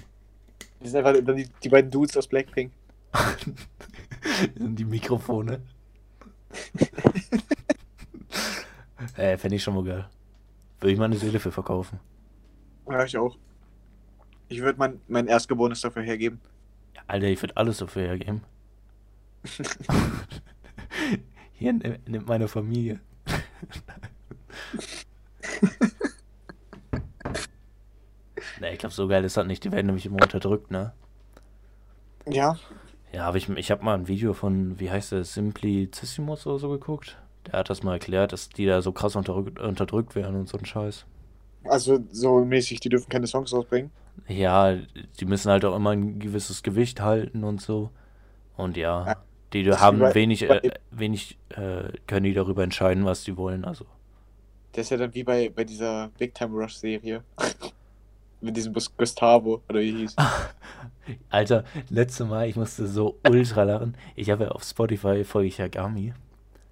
Wir sind einfach die, die beiden Dudes aus Blackpink. die Mikrofone. äh, fände ich schon mal geil. Würde ich meine Seele für verkaufen. Ja, ich auch. Ich würde mein, mein Erstgeborenes dafür hergeben. Alter, ich würde alles dafür hergeben. Hier nimm- nimmt meine Familie. glaube, so geil ist das nicht. Die werden nämlich immer unterdrückt, ne? Ja. Ja, aber ich, ich habe mal ein Video von, wie heißt der, Simplicissimus oder so geguckt. Der hat das mal erklärt, dass die da so krass unterdrückt, unterdrückt werden und so ein Scheiß. Also so mäßig, die dürfen keine Songs rausbringen. Ja, die müssen halt auch immer ein gewisses Gewicht halten und so. Und ja, Ja, die das haben bei- wenig, bei- äh, wenig äh, können die darüber entscheiden, was die wollen. Also, Der ist ja dann wie bei, bei dieser Big Time Rush Serie. Mit diesem Gus- Gustavo, oder wie hieß. Alter, letzte Mal, ich musste so ultra lachen. Ich habe ja auf Spotify folge ich ja Gami.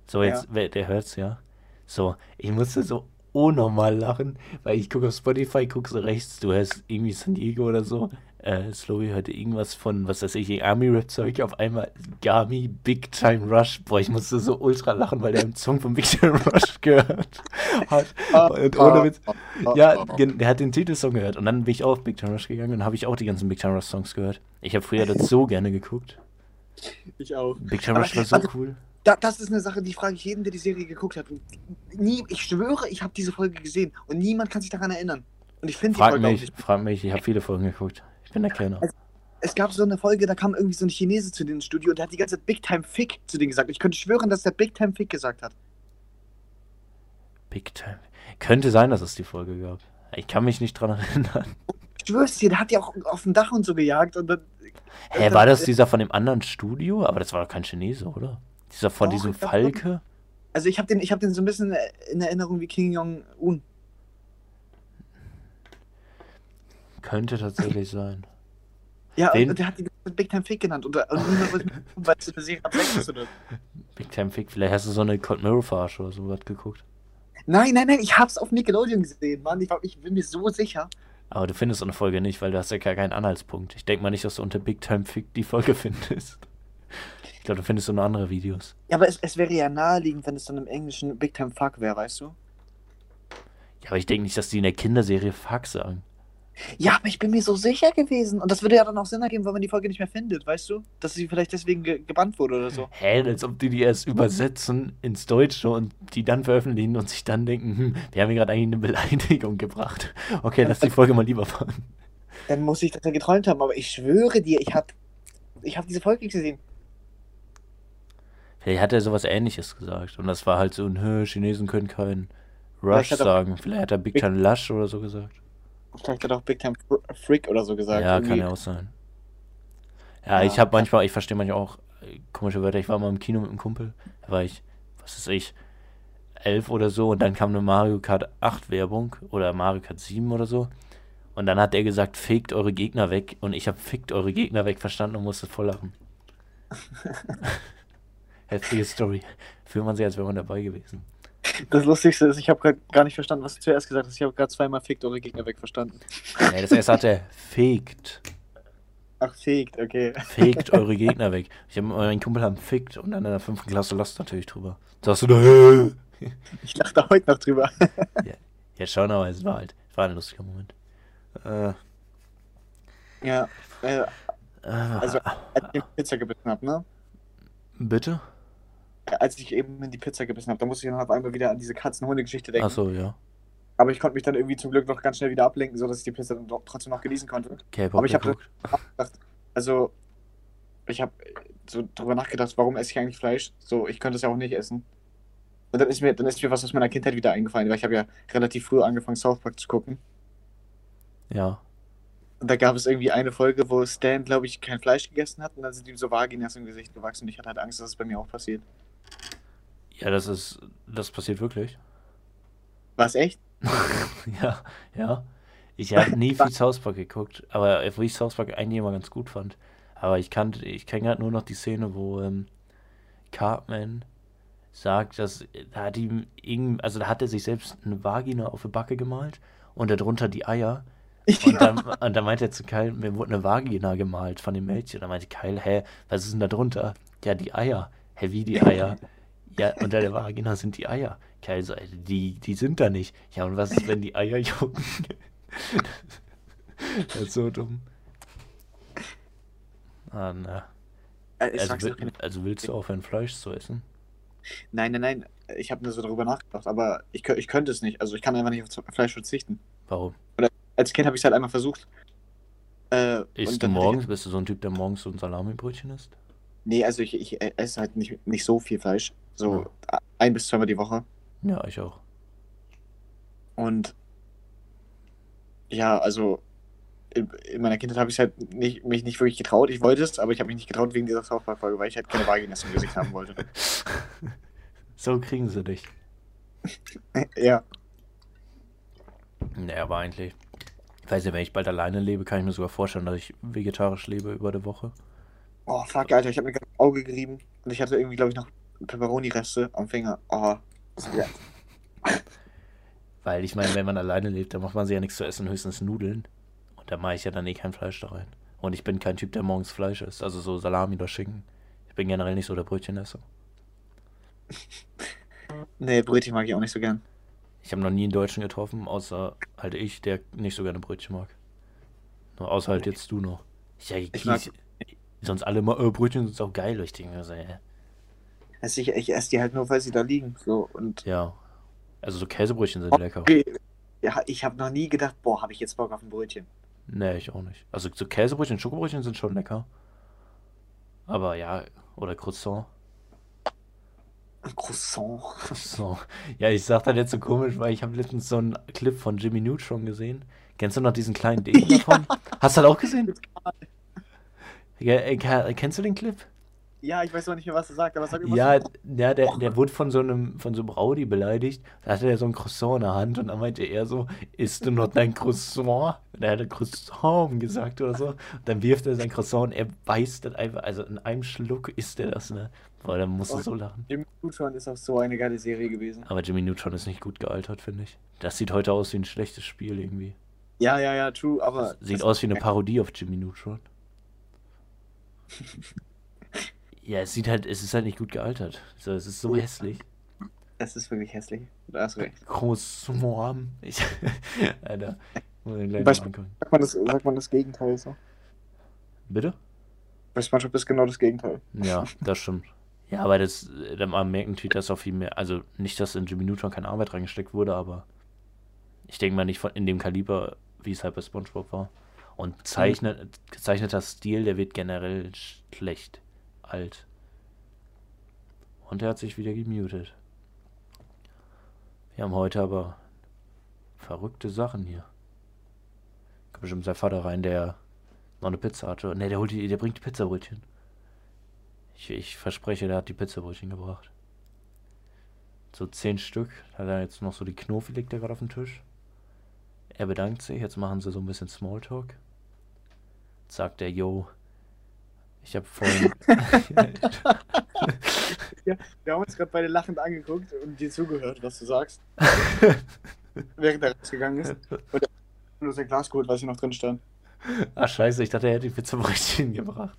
So, jetzt, wer, der hört's ja. So, ich musste so unnormal lachen, weil ich gucke auf Spotify, guckst du rechts, du hörst irgendwie San Diego oder so. Äh, Slowy hörte irgendwas von, was weiß ich, Army-Rap-Zeug, auf einmal Gami, Big Time Rush. Boah, ich musste so ultra lachen, weil der einen Song von Big Time Rush gehört hat. Und ohne Witz. Ja, der hat den Titelsong gehört und dann bin ich auch auf Big Time Rush gegangen und habe ich auch die ganzen Big Time Rush Songs gehört. Ich habe früher das so gerne geguckt. Ich auch. Big Time Rush war so also- cool. Da, das ist eine Sache, die frage ich jeden, der die Serie geguckt hat. Und nie, ich schwöre, ich habe diese Folge gesehen und niemand kann sich daran erinnern. Und ich finde die Folge auch mich, nicht. frag mich, ich habe viele Folgen geguckt. Ich bin der Kenner. Es gab so eine Folge, da kam irgendwie so ein Chinese zu denen ins Studio und der hat die ganze Zeit Big Time Fick zu denen gesagt. Ich könnte schwören, dass der Big Time Fick gesagt hat. Big Time. Könnte sein, dass es die Folge gab. Ich kann mich nicht dran erinnern. Ich schwör's dir, der hat ja auch auf dem Dach und so gejagt und dann. Hä, war das dieser von dem anderen Studio? Aber das war doch kein Chinese, oder? Dieser von Doch, diesem Falke? Also ich habe den, ich hab den so ein bisschen in Erinnerung wie King Jong-un. Könnte tatsächlich sein. Ja, Wen? und der hat die Big Time Fick genannt und, und wollte mitgucken, weil es eine Serie ab ist oder. Big Time Fick, vielleicht hast du so eine Cold Mirror Verarsche oder so was geguckt. Nein, nein, nein, ich hab's auf Nickelodeon gesehen, Mann. Ich, ich bin mir so sicher. Aber du findest so eine Folge nicht, weil du hast ja gar keinen Anhaltspunkt. Ich denke mal nicht, dass du unter Big Time Fick die Folge findest. Ich glaube, du findest so nur andere Videos. Ja, aber es, es wäre ja naheliegend, wenn es dann im Englischen Big Time Fuck wäre, weißt du? Ja, aber ich denke nicht, dass die in der Kinderserie Fuck sagen. Ja, aber ich bin mir so sicher gewesen. Und das würde ja dann auch Sinn ergeben, wenn man die Folge nicht mehr findet, weißt du? Dass sie vielleicht deswegen ge gebannt wurde oder so. Hä, als ob die die erst übersetzen ins Deutsche und die dann veröffentlichen und sich dann denken, hm, wir haben hier gerade eigentlich eine Beleidigung gebracht. Okay, lass die Folge mal lieber fahren. Dann muss ich das ja geträumt haben, aber ich schwöre dir, ich hab, ich hab diese Folge gesehen. Vielleicht hat er sowas ähnliches gesagt. Und das war halt so ein, Chinesen können keinen Rush sagen. Vielleicht hat er Big Time Lush oder so gesagt. Vielleicht hat er auch Big Time Fr Freak oder so gesagt. Ja, Irgendwie. kann ja auch sein. Ja, Ja, ich habe manchmal, ich verstehe manchmal auch äh, komische Wörter. Ich war mal im Kino mit einem Kumpel, da war ich, was weiß ich, elf oder so und dann kam eine Mario Kart 8 Werbung oder Mario Kart 7 oder so. Und dann hat er gesagt, fegt eure Gegner weg und ich habe fickt eure Gegner weg verstanden und musste voll lachen. Heftige Story. Fühlt man sich, als wäre man dabei gewesen. Das Lustigste ist, ich habe gerade gar nicht verstanden, was du zuerst gesagt hast. Ich habe gerade zweimal Fickt eure Gegner weg verstanden. Nee, das erste hat er fegt. Ach, fegt, okay. Fegt eure Gegner weg. Ich habe meinen Kumpel haben fickt und dann in der fünften Klasse lasst natürlich drüber. Sagst du da? Ich dachte heute noch drüber. Ja, schon, aber es war halt, es war ein lustiger Moment. Äh, Ja, äh, äh, also als ich Pizza gebissen habe, ne? bitte? Als ich eben in die Pizza gebissen habe, da musste ich dann auf einmal wieder an diese Katzen-Hunde-Geschichte denken. Achso, ja. Aber ich konnte mich dann irgendwie zum Glück noch ganz schnell wieder ablenken, sodass ich die Pizza dann doch trotzdem noch genießen konnte. K-Pop Aber ich hab- geguckt. Also, ich habe so drüber nachgedacht, warum esse ich eigentlich Fleisch? So, ich könnte es ja auch nicht essen. Und dann ist mir, dann ist mir was aus meiner Kindheit wieder eingefallen, weil ich habe ja relativ früh angefangen, South Park zu gucken. Ja. Und da gab es irgendwie eine Folge, wo Stan, glaube ich, kein Fleisch gegessen hat und dann sind ihm so Vaginas im Gesicht gewachsen und ich hatte halt Angst, dass es bei mir auch passiert. Ja, das ist, das passiert wirklich. War es echt? ja, ja. Ich habe nie viel South Park geguckt, aber wo ich South Park eigentlich immer ganz gut fand. Aber ich kannte, ich kenne gerade nur noch die Szene, wo ähm, Cartman sagt, dass da hat ihm irgend, also da hat er sich selbst eine Vagina auf die Backe gemalt und darunter die Eier. Und dann, und dann meinte er zu Kyle, mir wurde eine Vagina gemalt von dem Mädchen. Und dann meinte Kyle, hä, was ist denn da drunter? Ja, die Eier. Hä, wie die Eier? Ja, unter der Vagina sind die Eier. Kyle so, Alter, die, die sind da nicht. Ja, und was ist, wenn die Eier jucken? das ist so dumm. Ah, na. Äh, ich Also, will, also willst du aufhören, Fleisch zu essen? nein, nein, nein. Ich habe nur so darüber nachgedacht, aber ich, ich könnte es nicht. Also ich kann einfach nicht auf Fleisch verzichten. Warum? als Kind habe ich es halt einmal versucht. Äh, Isst du morgens? Bist du so ein Typ, der morgens so ein Salamibrötchen isst? Ich, nee, also ich, ich esse halt nicht, nicht so viel Fleisch. So Ja. ein bis zweimal die Woche. Ja, ich auch. Und ja, also in, in meiner Kindheit habe ich halt nicht, mich nicht wirklich getraut. Ich wollte es, aber ich habe mich nicht getraut wegen dieser South Park-Folge, weil ich halt keine Vaginas im Gesicht haben wollte. so kriegen sie dich. ja. Nee, aber eigentlich. Ich weiß nicht, wenn ich bald alleine lebe, kann ich mir sogar vorstellen, dass ich vegetarisch lebe über die Woche. Oh, fuck, Alter, ich habe mir gerade Auge gerieben und ich hatte irgendwie, glaube ich, noch Pepperoni-Reste am Finger. Oh, ja. Weil ich meine, wenn man alleine lebt, dann macht man sich ja nichts zu essen, höchstens Nudeln. Und da mache ich ja dann eh kein Fleisch da rein. Und ich bin kein Typ, der morgens Fleisch isst. Also so Salami oder Schinken. Ich bin generell nicht so der Brötchenesser. Nee, Brötchen mag ich auch nicht so gern. Ich habe noch nie einen Deutschen getroffen, außer halt ich, der nicht so gerne Brötchen mag. Nur außer halt jetzt du noch. Ich, ich, Ich mag- sonst alle immer, äh, Brötchen sind auch geil. Ich denke mir so, äh, Also ich, ich esse die halt nur, weil sie da liegen. So, und ja. Also so Käsebrötchen sind lecker. okay. Ja, ich habe noch nie gedacht, boah, habe ich jetzt Bock auf ein Brötchen. Nee, ich auch nicht. Also so Käsebrötchen, Schokobrötchen sind schon lecker. Aber ja, oder Croissant. Croissant. So. Ja, ich sag das jetzt so komisch, weil ich habe letztens so einen Clip von Jimmy Neutron gesehen. Kennst du noch diesen kleinen Ding davon? Hast du das auch gesehen? Ja, äh, ke- kennst du den Clip? Ja, ich weiß noch nicht mehr, was er sagt, aber sag mir Ja, ja der, der wurde von so einem von so einem Rowdy beleidigt. Da hatte er so ein Croissant in der Hand und dann meinte er so, isst du noch dein Croissant? Und er hatte Croissant gesagt oder so. Und dann wirft er sein Croissant und er beißt das einfach, also in einem Schluck isst er das, ne? Boah, dann musst du so lachen. Jimmy Neutron ist auch so eine geile Serie gewesen. Aber Jimmy Neutron ist nicht gut gealtert, finde ich. Das sieht heute aus wie ein schlechtes Spiel irgendwie. Ja, ja, ja, true, aber. Sieht das- aus wie eine Parodie auf Jimmy Neutron. Ja, es sieht halt, es ist halt nicht gut gealtert. So, es ist so hässlich. Es ist wirklich hässlich. Du hast recht. Großmorm. Ich, Alter. Angucken. Sagt man das, sagt man das Gegenteil so? Bitte? Bei Spongebob ist genau das Gegenteil. Ja, das stimmt. Ja, aber das, äh, man merkt natürlich, dass auch viel mehr, also nicht, dass in Jimmy Neutron keine Arbeit reingesteckt wurde, aber ich denke mal nicht von, in dem Kaliber, wie es halt bei Spongebob war. Und zeichnet, gezeichneter Stil, der wird generell schlecht, alt. Und er hat sich wieder gemutet. Wir haben heute aber verrückte Sachen hier. Kommt bestimmt sein Vater rein, der noch eine Pizza hatte. Ne, der holt die, der bringt die Pizzabrötchen. Ich, ich verspreche, der hat die Pizzabrötchen gebracht. So zehn Stück. Da hat er jetzt noch so die Knofi liegt der gerade auf dem Tisch. Er bedankt sich. Jetzt machen sie so ein bisschen Smalltalk. Sagt er, yo, ich habe vorhin. Wir haben uns gerade beide lachend angeguckt und dir zugehört, was du sagst, während er rausgegangen ist. Und er hat nur sein Glas geholt, was hier noch drin stand. Ach scheiße, ich dachte, er hätte die Pizzabrötchen gebracht.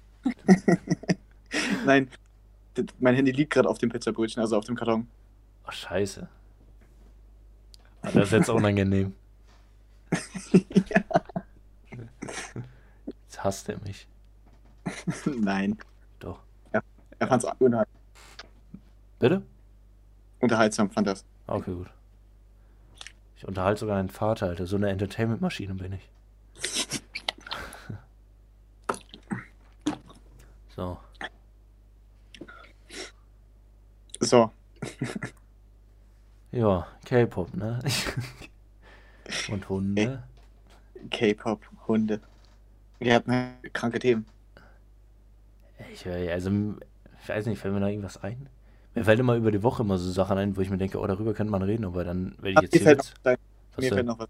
Nein, mein Handy liegt gerade auf dem Pizzabrötchen, also auf dem Karton. Ach scheiße. Ah, Das ist jetzt unangenehm. Jetzt hasst er mich. Nein. Doch. Er fand es unterhal Bitte? unterhaltsam, fand das. Okay, gut. Ich unterhalte sogar deinen Vater, Alter. So eine Entertainment-Maschine bin ich. So. So, Ja, K-Pop, ne? Und Hunde. K-Pop, Hunde. Wir hatten kranke Themen. Ich, also, ich weiß nicht, fällt mir da irgendwas ein? Mir fällt immer über die Woche immer so Sachen ein, wo ich mir denke, oh, darüber könnte man reden, aber dann werde ich Ach, jetzt mir fällt noch Witz- was ein. was Mir fällt noch was.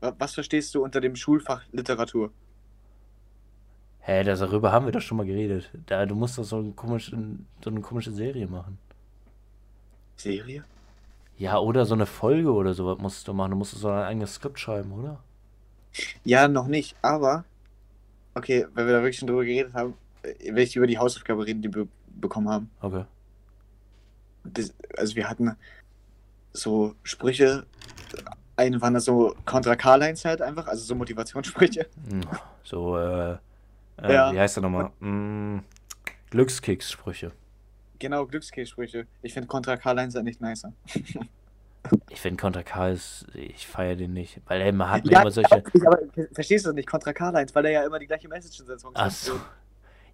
Wa- Was verstehst du unter dem Schulfach Literatur? Hä, das, darüber haben wir doch schon mal geredet. Da, du musst doch so, einen komischen, so eine komische Serie machen. Serie? Ja, oder so eine Folge oder sowas musst du machen. Du musst so ein eigenes Skript schreiben, oder? Ja, noch nicht, aber okay, weil wir da wirklich schon drüber geredet haben, will ich über die Hausaufgabe reden, die wir bekommen haben. Okay. Das, also wir hatten so Sprüche, eine waren da so Contra K-Lines halt einfach, also so Motivationssprüche. Hm, So, äh, äh Ja. wie heißt der nochmal? Hm, Glückskeks-Sprüche. Genau, Glückskekssprüche. Ich finde Contra K-Lines halt nicht nicer. Ich finde Contra K ist, ich feiere den nicht, weil er immer hat Ja, immer solche. ich, aber verstehst du das nicht? Contra K-Lines, weil er ja immer die gleiche Message in seinen Songs Ach hat.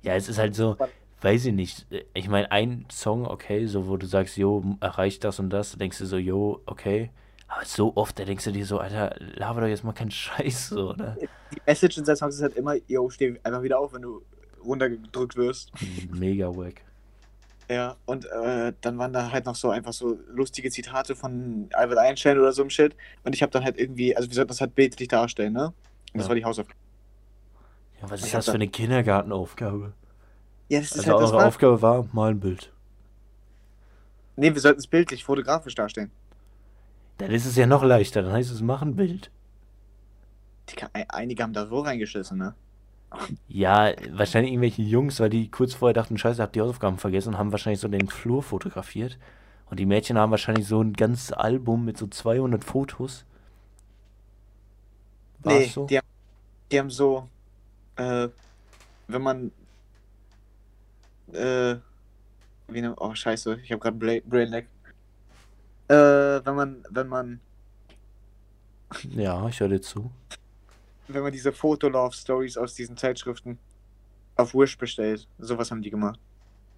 Ja, es ist halt so, weiß ich nicht. Ich meine, ein Song, okay, so wo du sagst, jo, erreicht das und das, da denkst du so, jo, okay. Aber so oft, da denkst du dir so, Alter, laber doch jetzt mal keinen Scheiß, so, oder? Die Message in seinen Songs ist halt immer, yo, steh einfach wieder auf, wenn du runtergedrückt wirst. Mega wack. Ja, und äh, dann waren da halt noch so einfach so lustige Zitate von Albert Einstein oder so im Shit. Und ich habe dann halt irgendwie, also wir sollten das halt bildlich darstellen, ne? Und das Ja. war die Hausaufgabe. Was ist hab das für eine Kindergartenaufgabe? Ja, das ist Also halt das eure war, Aufgabe war, mal ein Bild. Nee, wir sollten es bildlich, fotografisch darstellen. Dann ist es ja noch leichter, dann heißt es, mach ein Bild. Digga, ein- einige haben da so reingeschissen, ne? Ja, wahrscheinlich irgendwelche Jungs, weil die kurz vorher dachten, scheiße, habt die Hausaufgaben vergessen und haben wahrscheinlich so den Flur fotografiert. Und die Mädchen haben wahrscheinlich so ein ganzes Album mit so 200 Fotos. War nee, so? die, haben, die haben so, äh, wenn man, äh, wie ne, oh scheiße, ich habe gerade Bla Brain Lag. Äh, wenn man, wenn man, Ja, ich höre dir zu. wenn man diese Fotolove-Stories aus diesen Zeitschriften auf Wish bestellt, sowas haben die gemacht.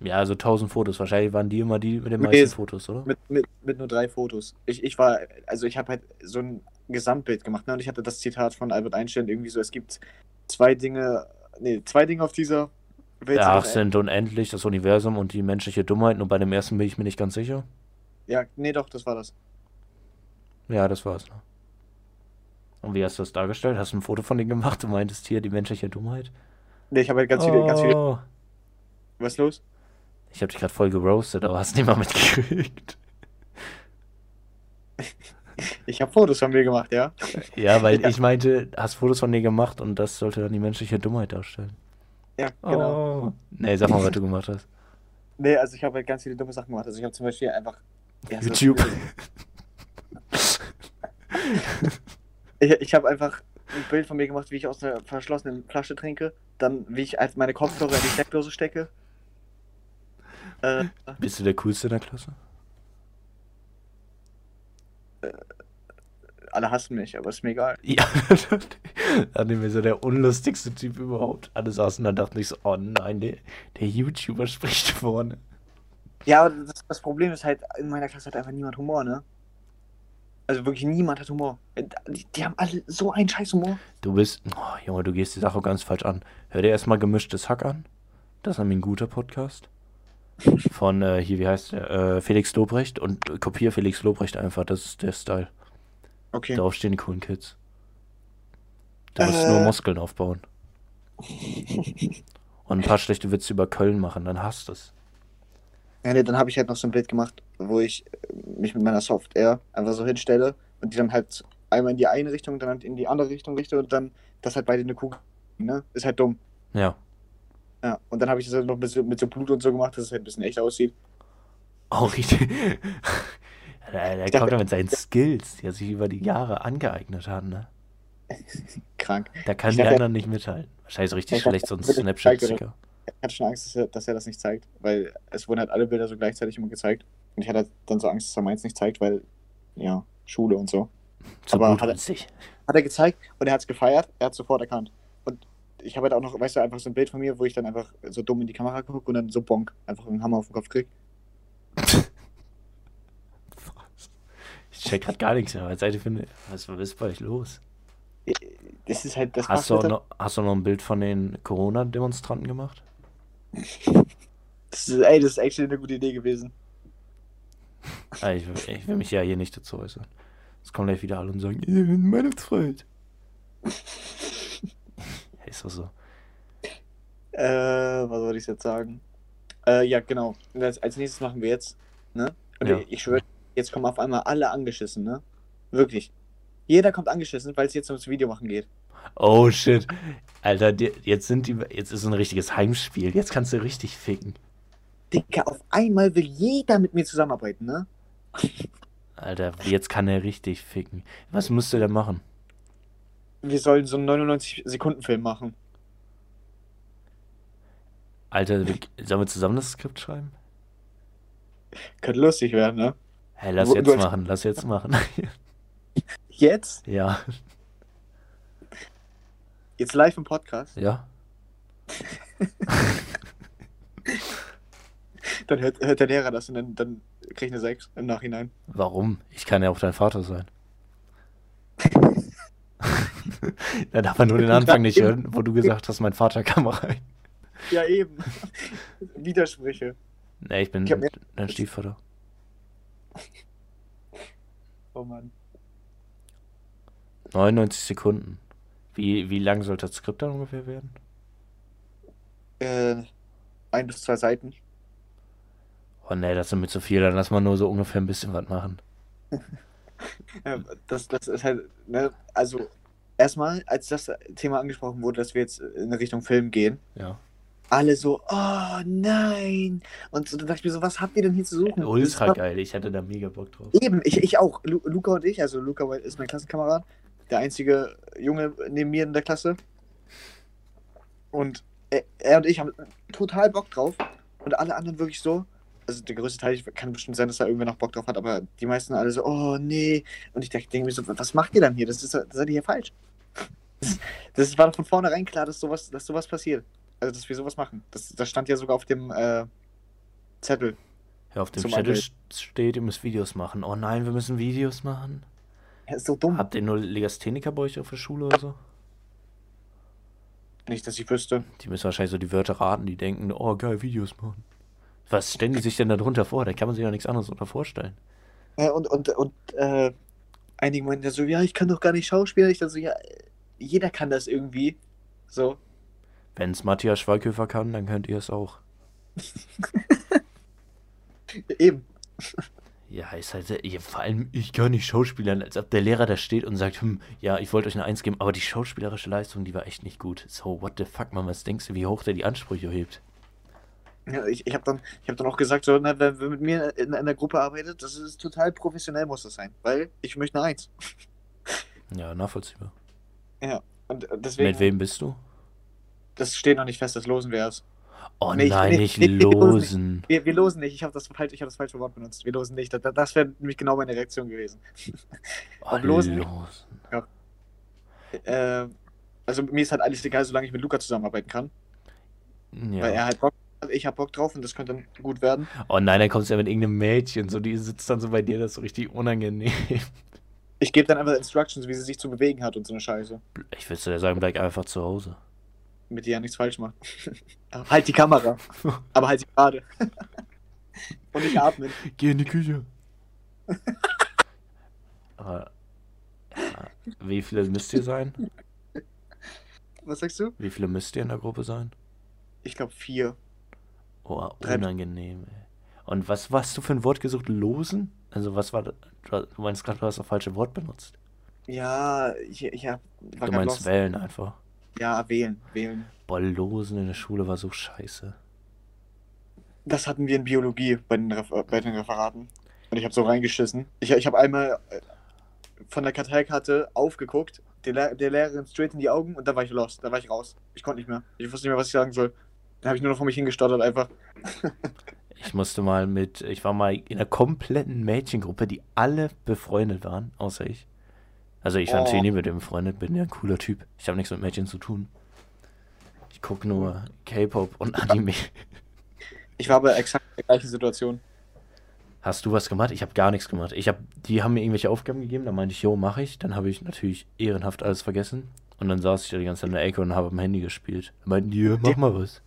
Ja, also 1000 Fotos. Wahrscheinlich waren die immer die mit den Nee, meisten es- Fotos, oder? Mit, mit, mit nur drei Fotos. Ich, ich war, also ich habe halt so ein Gesamtbild gemacht, ne? Und ich hatte das Zitat von Albert Einstein irgendwie so, es gibt zwei Dinge, nee, zwei Dinge auf dieser Welt. Ja, sind unendlich das Universum und die menschliche Dummheit. Nur bei dem ersten bin ich mir nicht ganz sicher. Ja, nee, doch, das war das. Ja, das war's. Ne? Und wie hast du das dargestellt? Hast du ein Foto von denen gemacht? Du meintest hier die menschliche Dummheit? Nee, ich habe halt ganz viele, ganz viele. Oh. Was ist los? Ich habe dich gerade voll geroastet, aber hast nicht mal mitgekriegt. Ich habe Fotos von mir gemacht, ja. Ja, weil Ja. ich meinte, hast Fotos von dir gemacht und das sollte dann die menschliche Dummheit darstellen. Ja, genau. Oh. Nee, sag mal, was du gemacht hast. Nee, also ich habe halt ganz viele dumme Sachen gemacht. Also ich habe zum Beispiel einfach. Ja, so- YouTube. Ich, ich habe einfach ein Bild von mir gemacht, wie ich aus einer verschlossenen Flasche trinke. Dann, wie ich halt meine Kopfhörer in die Steckdose stecke. Äh, Bist du der Coolste in der Klasse? Alle hassen mich, aber ist mir egal. Ja, dann mir so der unlustigste Typ überhaupt. Alle saßen da und dachten sich so, oh nein, der, der YouTuber spricht vorne. Ja, aber das, das Problem ist halt, in meiner Klasse hat einfach niemand Humor, ne? Also wirklich niemand hat Humor. Die, die haben alle so einen scheiß Humor. Du bist, oh, Junge, du gehst die Sache ganz falsch an. Hör dir erstmal gemischtes Hack an. Das ist nämlich ein guter Podcast. Von, äh, hier, wie heißt der? Äh, Felix Lobrecht. Und äh, kopier Felix Lobrecht einfach, das ist der Style. Okay. Darauf stehen die coolen Kids. Du musst Äh. nur Muskeln aufbauen. Und ein paar schlechte Witze über Köln machen, dann hast du es. Ja, nee, dann habe ich halt noch so ein Bild gemacht, wo ich äh, mich mit meiner Software einfach so hinstelle und die dann halt einmal in die eine Richtung, dann halt in die andere Richtung richte und dann, dass halt beide eine Kugel, ne? Ist halt dumm. Ja. Ja. Und dann habe ich das halt noch mit so, mit so Blut und so gemacht, dass es halt ein bisschen echt aussieht. Auch richtig. Der, kommt ja mit seinen Skills, die er sich über die Jahre angeeignet hat, ne? Krank. Da kann Ich die anderen nicht mithalten. Wahrscheinlich so richtig schlecht, so ein Snapchat-Sticker. Ich hatte schon Angst, dass er, dass er das nicht zeigt, weil es wurden halt alle Bilder so gleichzeitig immer gezeigt. Und ich hatte halt dann so Angst, dass er meins nicht zeigt, weil, ja, Schule und so. Zu aber hat er-. Hat er gezeigt und er hat es gefeiert, er hat es sofort erkannt. Ich habe halt auch noch, weißt du, einfach so ein Bild von mir, wo ich dann einfach so dumm in die Kamera gucke und dann so bonk, einfach einen Hammer auf den Kopf krieg. Ich check grad gar nichts mehr. Was seid ihr für eine. Was was ist bei euch los? Das ist halt, das Hast du, halt- noch, hast du noch ein Bild von den Corona-Demonstranten gemacht? das ist, ey, das ist actually eine gute Idee gewesen. Ich, will- ich will mich ja hier nicht dazu äußern. Jetzt kommen gleich wieder alle und sagen, ihr meine Freund. Ist doch so. Äh, was soll ich jetzt sagen? Äh, ja, genau. Als, nächstes machen wir jetzt, ne? Und Ja. ich, ich schwöre, jetzt kommen auf einmal alle angeschissen, ne? Wirklich. Jeder kommt angeschissen, weil es jetzt ums Video machen geht. Oh shit. Alter, die, jetzt sind die. Jetzt ist so ein richtiges Heimspiel. Jetzt kannst du richtig ficken. Digga, auf einmal will jeder mit mir zusammenarbeiten, ne? Alter, jetzt kann er richtig ficken. Was musst du denn machen? Wir sollen so einen 99-Sekunden-Film machen. Alter, wir, sollen wir zusammen das Skript schreiben? Könnte lustig werden, ne? Hey, lass jetzt als- machen, lass jetzt machen. Jetzt? ja, Jetzt live im Podcast? ja. Dann hört, hört der Lehrer das und dann, dann krieg ich eine 6 im Nachhinein. Warum? Ich kann ja auch dein Vater sein. Dann darf man nur den Anfang nicht hören, wo du gesagt hast, mein Vater kam rein. Ja, eben. Widersprüche. Nee, ich bin Ich dein Stiefvater. Oh Mann. 99 Sekunden. Wie, wie lang sollte das Skript dann ungefähr werden? Äh, ein bis zwei Seiten. Oh nee, das ist mir zu viel, dann lass mal nur so ungefähr ein bisschen was machen. Das, das ist halt, ne, also erstmal, als das Thema angesprochen wurde, dass wir jetzt in Richtung Film gehen, Ja. alle so, oh nein. Und so, da dachte ich mir so, was habt ihr denn hier zu suchen? Das Ultra war- geil, ich hatte da mega Bock drauf. Eben, ich, ich auch. Lu Luca und ich, also Luca ist mein Klassenkamerad, der einzige Junge neben mir in der Klasse. Und er, er und ich haben total Bock drauf. Und alle anderen wirklich so. Also der größte Teil, ich kann bestimmt sein, dass da irgendwer noch Bock drauf hat, aber die meisten alle so, oh nee. Und ich denke mir so, was macht ihr dann hier? Das ist, das seid ihr hier falsch. Das, das war von vornherein klar, dass sowas, dass sowas passiert. Also, dass wir sowas machen. Das, das stand ja sogar auf dem äh, Zettel. Ja, auf dem Zettel steht, ihr müsst Videos machen. Oh nein, wir müssen Videos machen. Ja, ist so dumm. Habt ihr nur Legastheniker bei euch auf der Schule oder so? Nicht, dass ich wüsste. Die müssen wahrscheinlich so die Wörter raten, die denken, oh geil, Videos machen. Was stellen die sich denn da drunter vor? Da kann man sich ja nichts anderes drunter vorstellen. Ja, und, und, und äh, einige meinten ja so, ja, ich kann doch gar nicht schauspielen. Ich dann so, ja, jeder kann das irgendwie. So. Wenn es Matthias Schweighöfer kann, dann könnt ihr es auch. Eben. Ja, ist halt, ja, vor allem, ich kann nicht schauspielern, als ob der Lehrer da steht und sagt, hm, ja, ich wollte euch eine Eins geben, aber die schauspielerische Leistung, die war echt nicht gut. So, what the fuck, Mann, was denkst du, wie hoch der die Ansprüche hebt? Ja, ich ich habe dann, ich hab dann auch gesagt, so, na, wer, wer mit mir in einer Gruppe arbeitet, das ist total professionell, muss das sein. Weil ich möchte eine Eins. Ja, nachvollziehbar. Und äh, deswegen, Mit wem bist du? das steht noch nicht fest, das losen wir erst. Oh Nee, ich- nein, nee, nicht nee, losen. Wir, wir losen nicht, ich habe das, falsch, ich hab das falsche Wort benutzt. Wir losen nicht. Das, das wäre nämlich genau meine Reaktion gewesen. Oh, losen? losen. Äh, also mir ist halt alles egal, solange ich mit Luca zusammenarbeiten kann. Weil Ja. er halt Bock hat, ich habe Bock drauf und das könnte dann gut werden. Oh nein, dann kommst du ja mit irgendeinem Mädchen, so die sitzt dann so bei dir, das ist so richtig unangenehm. Ich gebe dann einfach Instructions, wie sie sich zu bewegen hat und so eine Scheiße. Ich würde dir sagen, bleib einfach zu Hause. Mit der ja nichts falsch macht. halt die Kamera. Aber halt sie gerade. und nicht atmen. Geh in die Küche. Aber, ja, wie viele müsst ihr sein? Was sagst du? Wie viele müsst ihr in der Gruppe sein? Ich glaube vier. Oh, unangenehm, ey. Und was hast du für ein Wort gesucht? Losen? Also was war das? Du meinst gerade, du hast das falsche Wort benutzt. Ja, ich, ich hab. Du meinst lost. wählen einfach. Ja, wählen, wählen. Boah, Losen in der Schule war so scheiße. Das hatten wir in Biologie bei den, Ref bei den Referaten. Und ich habe so reingeschissen. Ich, ich habe einmal äh, von der Karteikarte aufgeguckt, der, Lehr der Lehrerin straight in die Augen und da war ich lost. Da war ich raus. Ich konnte nicht mehr. Ich wusste nicht mehr, was ich sagen soll. Dann habe ich nur noch vor mich hingestottert einfach. Ich musste mal mit, ich war mal in einer kompletten Mädchengruppe, die alle befreundet waren, außer ich. Also ich war Oh. natürlich nie mit dem befreundet, bin ja ein cooler Typ. Ich habe nichts mit Mädchen zu tun. Ich gucke nur K-Pop und Anime. Ich war aber exakt in der gleichen Situation. Hast du was gemacht? Ich habe gar nichts gemacht. Ich hab, die haben mir irgendwelche Aufgaben gegeben, dann meinte ich, jo, mache ich. Dann habe ich natürlich ehrenhaft alles vergessen. Und dann saß ich da die ganze Zeit in der Ecke und habe am Handy gespielt. Meinten die, mach mal was.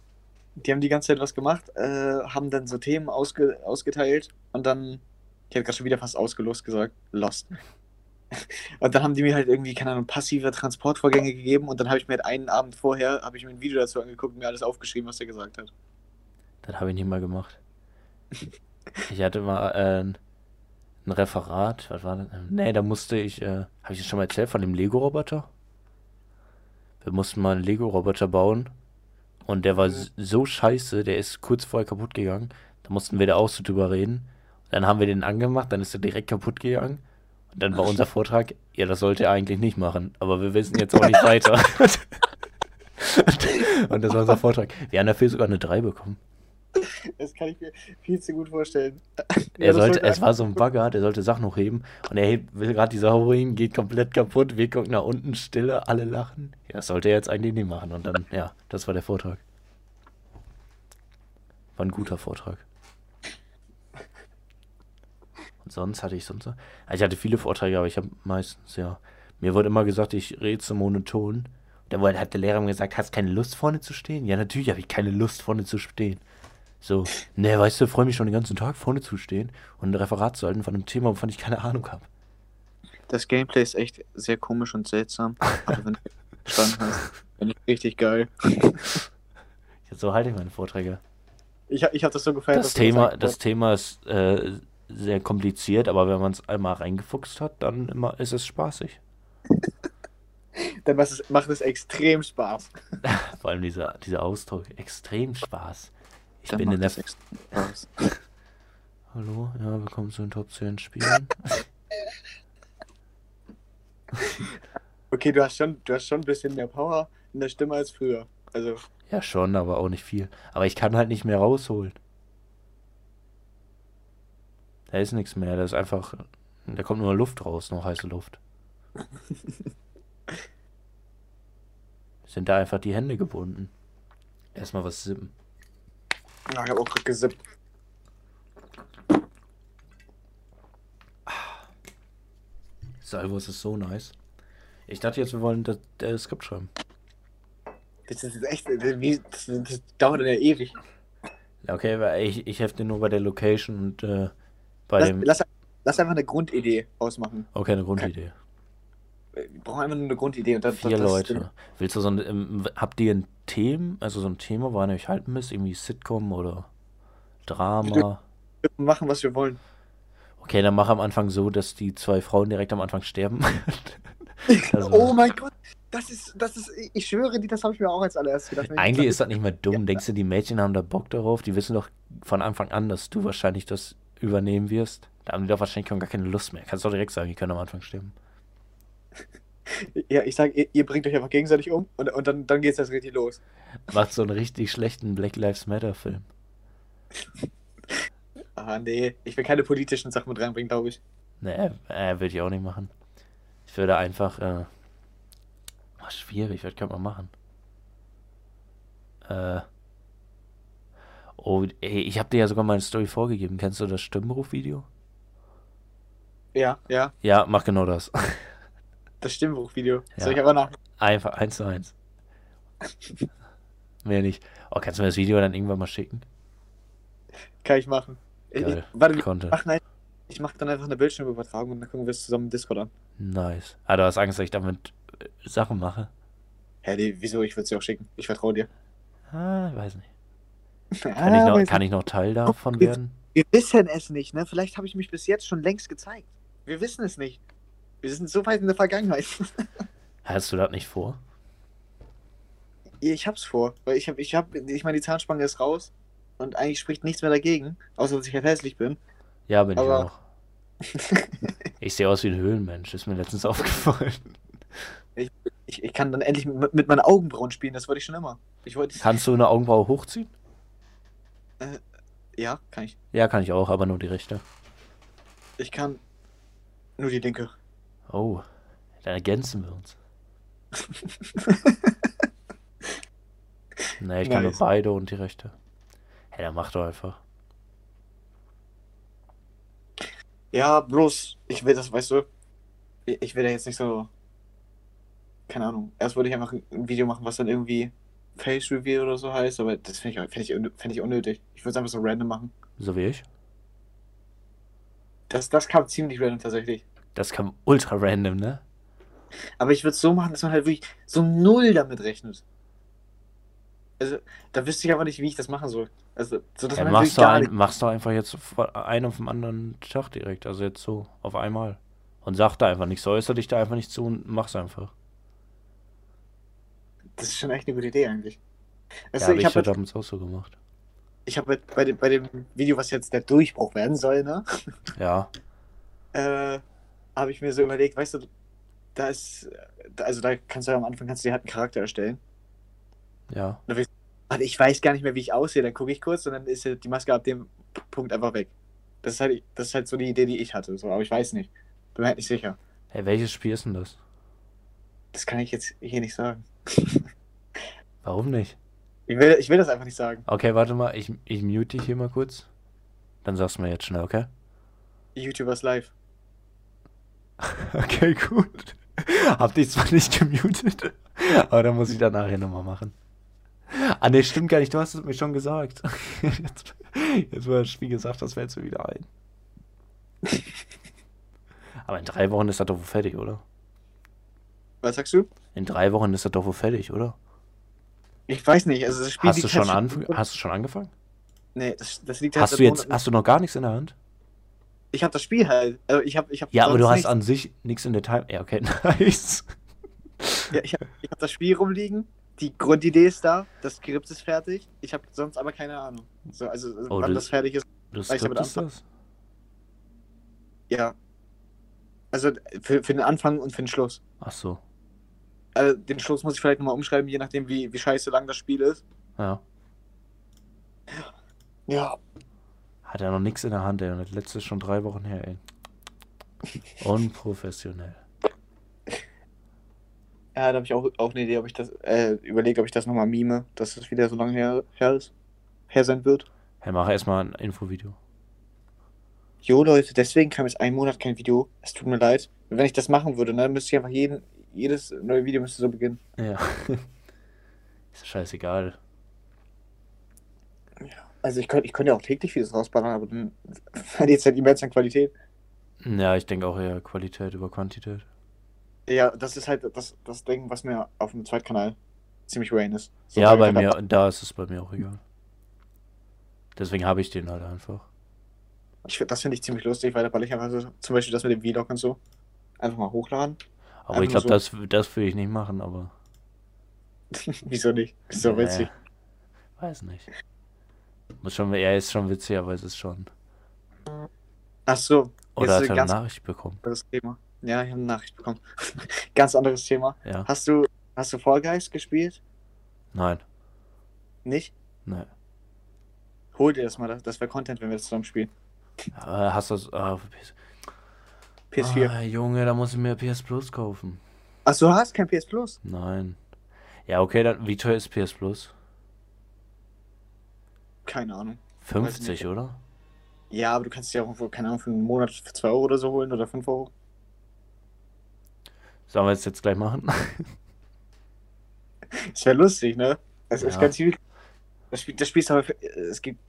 Die haben die ganze Zeit was gemacht, äh, haben dann so Themen ausge ausgeteilt und dann, ich hätte gerade schon wieder fast ausgelost gesagt, lost. Und dann haben die mir halt irgendwie, keine Ahnung, passive Transportvorgänge gegeben und dann habe ich mir halt einen Abend vorher, habe ich mir ein Video dazu angeguckt und mir alles aufgeschrieben, was er gesagt hat. Das habe ich nicht mal gemacht. Ich hatte mal äh, ein Referat. Was war das? Nee, da musste ich, äh, habe ich das schon mal erzählt von dem Lego-Roboter? Wir mussten mal einen Lego-Roboter bauen. Und der war so scheiße, der ist kurz vorher kaputt gegangen. Da mussten wir da auch so drüber reden. Dann haben wir den angemacht, dann ist er direkt kaputt gegangen. Und dann war unser Vortrag, ja, das sollte er eigentlich nicht machen. Aber wir wissen jetzt auch nicht weiter. Und das war unser Vortrag. Wir haben dafür sogar eine 3 bekommen. Das kann ich mir viel zu gut vorstellen. Er sollte, es war so ein Bagger, der sollte Sachen hochheben und er hebt, will gerade die Sau hochheben, geht komplett kaputt, wir gucken nach unten, Stille, alle lachen. Ja, das sollte er jetzt eigentlich nicht machen und dann, ja, das war der Vortrag. War ein guter Vortrag. Und sonst hatte ich sonst, so- also ich hatte viele Vorträge, aber ich habe meistens, ja, mir wurde immer gesagt, ich rede so monoton. Dann wurde- hat der Lehrer mir gesagt, hast keine Lust vorne zu stehen? Ja, natürlich habe ich keine Lust vorne zu stehen. So, ne, weißt du, freue mich schon den ganzen Tag vorne zu stehen und ein Referat zu halten von einem Thema, wovon ich keine Ahnung habe. Das Gameplay ist echt sehr komisch und seltsam. Aber wenn du verstanden hast, finde ich richtig geil. Ja, so halte ich meine Vorträge. Ich, ich habe das so gefeiert. Das Thema, gesagt das. Thema ist äh, sehr kompliziert, aber wenn man es einmal reingefuchst hat, dann immer ist es spaßig. Dann macht es, macht es extrem Spaß. Vor allem dieser, dieser Ausdruck, extrem Spaß. Ich Dann bin in der... Spaß. Hallo, ja, willkommen zu den Top 10 Spielen. Okay, du hast schon, du hast schon ein bisschen mehr Power in der Stimme als früher. Also, Ja, schon, aber auch nicht viel. Aber ich kann halt nicht mehr rausholen. Da ist nichts mehr, da ist einfach... Da kommt nur Luft raus, noch heiße Luft. Sind da einfach die Hände gebunden. Erstmal was sippen. Ja, ich habe auch gerade gesippt. Salvos ist so nice. Ich dachte jetzt, wir wollen das, das Skript schreiben. Das ist echt, wie, das, das dauert dann ja ewig. Okay, weil ich, ich hefte nur bei der Location und äh, bei Lass, dem... lass, lass einfach eine Grundidee ausmachen. Okay, eine Grundidee. Wir brauchen einfach nur eine Grundidee. Und dann, Vier das, Leute. Willst du so ein, ähm, habt ihr ein Thema, also so ein Thema, woran ihr euch halten müsst? Irgendwie Sitcom oder Drama? Wir machen, was wir wollen. Okay, dann mach am Anfang so, dass die zwei Frauen direkt am Anfang sterben. Also- oh mein Gott, das ist, das ist, ich schwöre dir, das habe ich mir auch als allererstes gedacht. Eigentlich ist das nicht mehr dumm. Denkst du, die Mädchen haben da Bock darauf? Die wissen doch von Anfang an, dass du wahrscheinlich das übernehmen wirst. Da haben die doch wahrscheinlich gar keine Lust mehr. Kannst doch direkt sagen, die können am Anfang sterben. Ja, ich sage, ihr, ihr bringt euch einfach gegenseitig um und, und dann, dann geht es erst richtig los. Macht so einen richtig schlechten Black Lives Matter Film. Ah, nee, ich will keine politischen Sachen mit reinbringen, glaube ich. Nee, äh, würde ich auch nicht machen. Ich würde einfach, äh, oh, schwierig, was könnte man machen? Äh, oh, ey, ich habe dir ja sogar meine Story vorgegeben. Kennst du das Stimmenrufvideo? Ja, ja, Ja, mach genau das. das Stimmbuchvideo. Ja. Soll ich aber nach. Einfach eins zu eins. Mehr nicht. Oh, kannst du mir das Video dann irgendwann mal schicken? Kann ich machen. Ich, ich, warte, wir Konnte. machen ein, ich mache dann einfach eine Bildschirmübertragung und dann gucken wir es zusammen im Discord an. Nice. Ah, du hast Angst, dass ich damit äh, Sachen mache? Hä, nee, wieso? Ich würde es dir auch schicken. Ich vertraue dir. Ah, weiß nicht. Kann, Ah, ich noch, kann ich noch Teil davon Guck, werden? Wir wissen es nicht, ne? Vielleicht habe ich mich bis jetzt schon längst gezeigt. Wir wissen es nicht. Wir sind so weit in der Vergangenheit. Hast du das nicht vor? ich hab's vor. Weil ich hab, ich hab, ich meine, die Zahnspange ist raus und eigentlich spricht nichts mehr dagegen, außer dass ich halt hässlich bin. Ja, bin Aber- ich auch. Ich sehe aus wie ein Höhlenmensch, ist mir letztens aufgefallen. Ich, ich kann dann endlich mit, mit meinen Augenbrauen spielen, das wollte ich schon immer. Ich wollte. Kannst du eine Augenbraue hochziehen? Ja, kann ich. Ja, kann ich auch, aber nur die rechte. Ich kann nur die linke. Oh, dann ergänzen wir uns. Nee, ich kann nur Nice. beide und die rechte. Hey, dann mach doch einfach. Ja, bloß, ich will das, weißt du, ich will da jetzt nicht so. Keine Ahnung. Erst wollte ich einfach ein Video machen, was dann irgendwie Face Reveal oder so heißt, aber das finde ich, fänd ich, fänd ich unnötig. Ich würde es einfach so random machen. So wie ich. Das, das kam ziemlich random tatsächlich. Das kam ultra random, ne? Aber ich würde es so machen, dass man halt wirklich so null damit rechnet. Also, da wüsste ich aber nicht, wie ich das machen soll. Also, so dass Ja, man halt machst, wirklich du ein, machst du einfach jetzt einen auf den anderen Tag direkt. Also jetzt so, auf einmal. Und sag da einfach nichts, äußere dich da einfach nicht zu und mach's einfach. Das ist schon echt eine gute Idee eigentlich. Ja, hab du, ich ich habe ja damals auch so gemacht. ich hab halt bei, dem, bei dem Video, was jetzt der Durchbruch werden soll, ne? Ja, äh, habe ich mir so überlegt, weißt du, da ist, also da kannst du ja am Anfang kannst du dir halt einen Charakter erstellen. ja. Warte, ich weiß gar nicht mehr, wie ich aussehe. Dann gucke ich kurz und dann ist die Maske ab dem Punkt einfach weg. Das ist halt, das ist halt so die Idee, die ich hatte. So, aber ich weiß nicht. Bin mir halt nicht sicher. Hey, welches Spiel ist denn das? Das kann ich jetzt hier nicht sagen. Warum nicht? Ich will, ich will das einfach nicht sagen. Okay, warte mal, ich, ich mute dich hier mal kurz. Dann sagst du mir jetzt schnell, okay? YouTubers live. Okay, gut. Hab dich zwar nicht gemutet, aber dann muss ich dann nachher nochmal machen. Ah, ne, stimmt gar nicht, du hast es mir schon gesagt. Jetzt, jetzt wo das Spiel gesagt hast, fällt mir wieder ein. Aber in drei Wochen ist das doch wohl fertig, oder? Was sagst du? In drei Wochen ist das doch wohl fertig, oder? Ich weiß nicht. Also das Spiel Hast du, schon halt anf hast du schon angefangen? Nee, das, das liegt halt Hast du jetzt, hast du noch gar nichts in der Hand? Ich habe das Spiel halt. Also ich habe, ich habe Ja, aber du hast nichts. an sich nichts in der Time. Ja, okay, nice. Ja, ich habe hab das Spiel rumliegen. Die Grundidee ist da. Das Skript ist fertig. Ich habe sonst aber keine Ahnung. So, also Oh, wann du- das fertig ist. Das Weiß ich Skript aber ist das? Ja. Also für, für den Anfang und für den Schluss. Ach so, Also den Schluss muss ich vielleicht nochmal umschreiben, je nachdem, wie, wie scheiße lang das Spiel ist. ja. Ja. Hat er noch nichts in der Hand, ey. Und das letzte ist schon drei Wochen her, ey. Unprofessionell. Ja, da habe ich auch, auch eine Idee, ob ich das, äh, überlege, ob ich das nochmal mime, dass es wieder so lange her, her ist. Her sein wird. Hey, mach erstmal ein Infovideo. Jo, Leute, deswegen kam jetzt ein Monat kein Video. Es tut mir leid. Wenn ich das machen würde, dann müsste ich einfach jeden, jedes neue Video müsste so beginnen. Ja. ist scheißegal. Also ich könnte ich könnte ja auch täglich Videos rausballern, aber dann verliert es halt immens an Qualität. Ja, ich denke auch eher Qualität über Quantität. Ja, das ist halt das, das Ding, was mir auf dem Zweitkanal ziemlich Wayne ist. So, ja, bei mir, da ist es bei mir auch egal. Deswegen habe ich den halt einfach. Ich, das finde ich ziemlich lustig, weil da baller ich einfach so, zum Beispiel das mit dem Vlog und so, einfach mal hochladen. Aber ich glaube, so. das, das will ich nicht machen, aber. Wieso nicht? Ist so Nee, witzig. Weiß nicht. Muss schon, er ist schon witzig, aber es ist schon. Ach so, Oder hat er eine Nachricht bekommen? anderes Thema. Ja, ich habe eine Nachricht bekommen. Ganz anderes Thema. Ja. Hast du, hast du Fall Guys gespielt? Nein. Nicht? Nein. Hol dir das mal, das- das wäre Content, wenn wir das zusammen spielen. Äh, hast du das. Ah, auf PS PS4. Ah, Junge, da muss ich mir PS Plus kaufen. Ach, du hast kein PS Plus? Nein. Ja, okay, dann. Wie teuer ist PS Plus? Keine Ahnung. 50, nicht. oder? Ja, aber du kannst dir auch irgendwo, keine Ahnung, für einen Monat für 2 Euro oder so holen oder 5 Euro. Sollen wir es jetzt gleich machen? Das wäre lustig, ne? Es ist Ja. ganz viel. Das Spiel, das Spiel ist aber. für- Es gibt.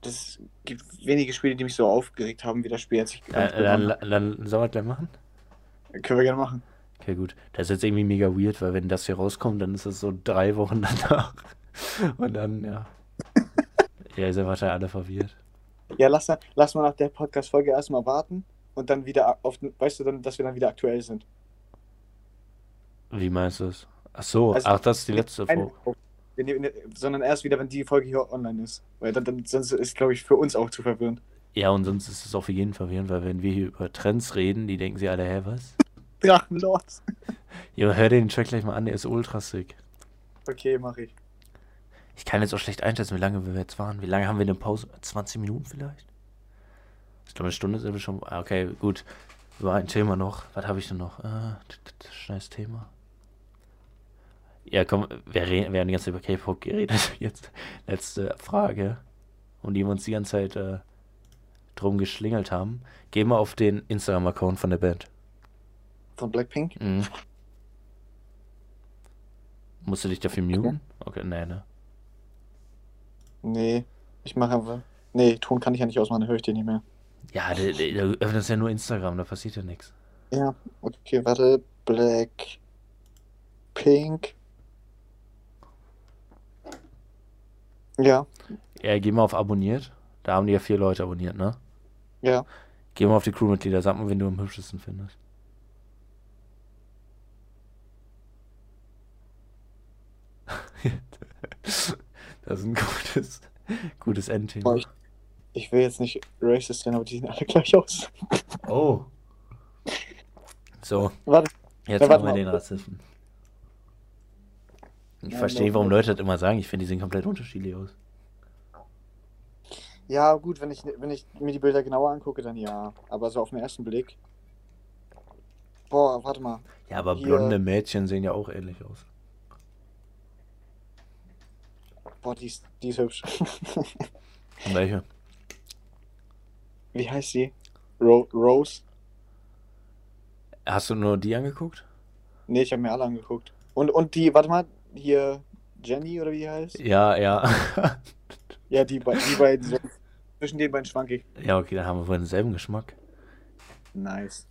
Das gibt wenige Spiele, die mich so aufgeregt haben wie das Spiel, als ich. Äh, dann, dann, dann sollen wir es gleich machen? Können wir gerne machen. Okay, gut. Das ist jetzt irgendwie mega weird, weil wenn das hier rauskommt, dann ist es so drei Wochen danach. Und dann, ja. Ja, ihr seid wahrscheinlich alle verwirrt. Ja, lass, mal- lass mal nach der Podcast-Folge erstmal warten und dann wieder auf. Weißt du, dann, dass wir dann wieder aktuell sind. Wie meinst du es? Ach so, Also, ach, das ist die letzte Folge. Sondern erst wieder, wenn die Folge hier online ist. Weil dann, dann sonst ist, glaube ich, für uns auch zu verwirrend. Ja, und sonst ist es auch für jeden verwirrend, weil wenn wir hier über Trends reden, die denken sie alle, hä, was? Drachenlord. Ja, hör dir den Track gleich mal an, der ist ultra sick. Okay, mach ich. Ich kann jetzt auch schlecht einschätzen, wie lange wir jetzt waren. Wie lange haben wir eine Pause? 20 Minuten vielleicht? Ich glaube, eine Stunde sind wir schon. Ah, Okay, gut. Über ein Thema noch. Was habe ich denn noch? Äh, t- Scheiß Thema. Ja, komm, wir, haben die ganze Zeit über K-Pop geredet. Jetzt letzte Frage, um die wir uns die ganze Zeit äh, drum geschlingelt haben. Geh mal auf den Instagram-Account von der Band. Von Blackpink? Mhm. Musst du dich dafür muten? Okay, nee, ne? Nee. Ich mache einfach. Nee, Ton kann ich ja nicht ausmachen, dann höre ich den nicht mehr. Ja, du, du du öffnest ja nur Instagram, da passiert ja nichts. Ja, okay, warte. Black. Pink. Ja, Ja, geh mal auf abonniert. Da haben die ja vier Leute abonniert, ne? ja. Geh mal auf die Crewmitglieder, sag mal, wen du am hübschesten findest. das ist ein gutes, gutes Boah, Endthema. ich, ich will jetzt nicht racist sein, aber die sehen alle gleich aus. Oh. So, Warte, jetzt Ja, wir den Rassisten. Ich Ja, verstehe, no- warum Leute das immer sagen. Ich finde, die sehen komplett unterschiedlich aus. Ja, gut, wenn ich, wenn ich mir die Bilder genauer angucke, dann ja. Aber so auf den ersten Blick. Boah, warte mal. Ja, aber Hier- blonde Mädchen sehen ja auch ähnlich aus. Boah, die ist, die ist hübsch. Welche? Wie heißt sie? Ro Rose? Hast du nur die angeguckt? Nee, ich habe mir alle angeguckt. Und, und die, warte mal, hier Jenny oder wie die heißt? Ja, ja. Ja, die, bei- die beiden. So, zwischen den beiden schwank ich. ja, okay, dann haben wir wohl denselben Geschmack. Nice.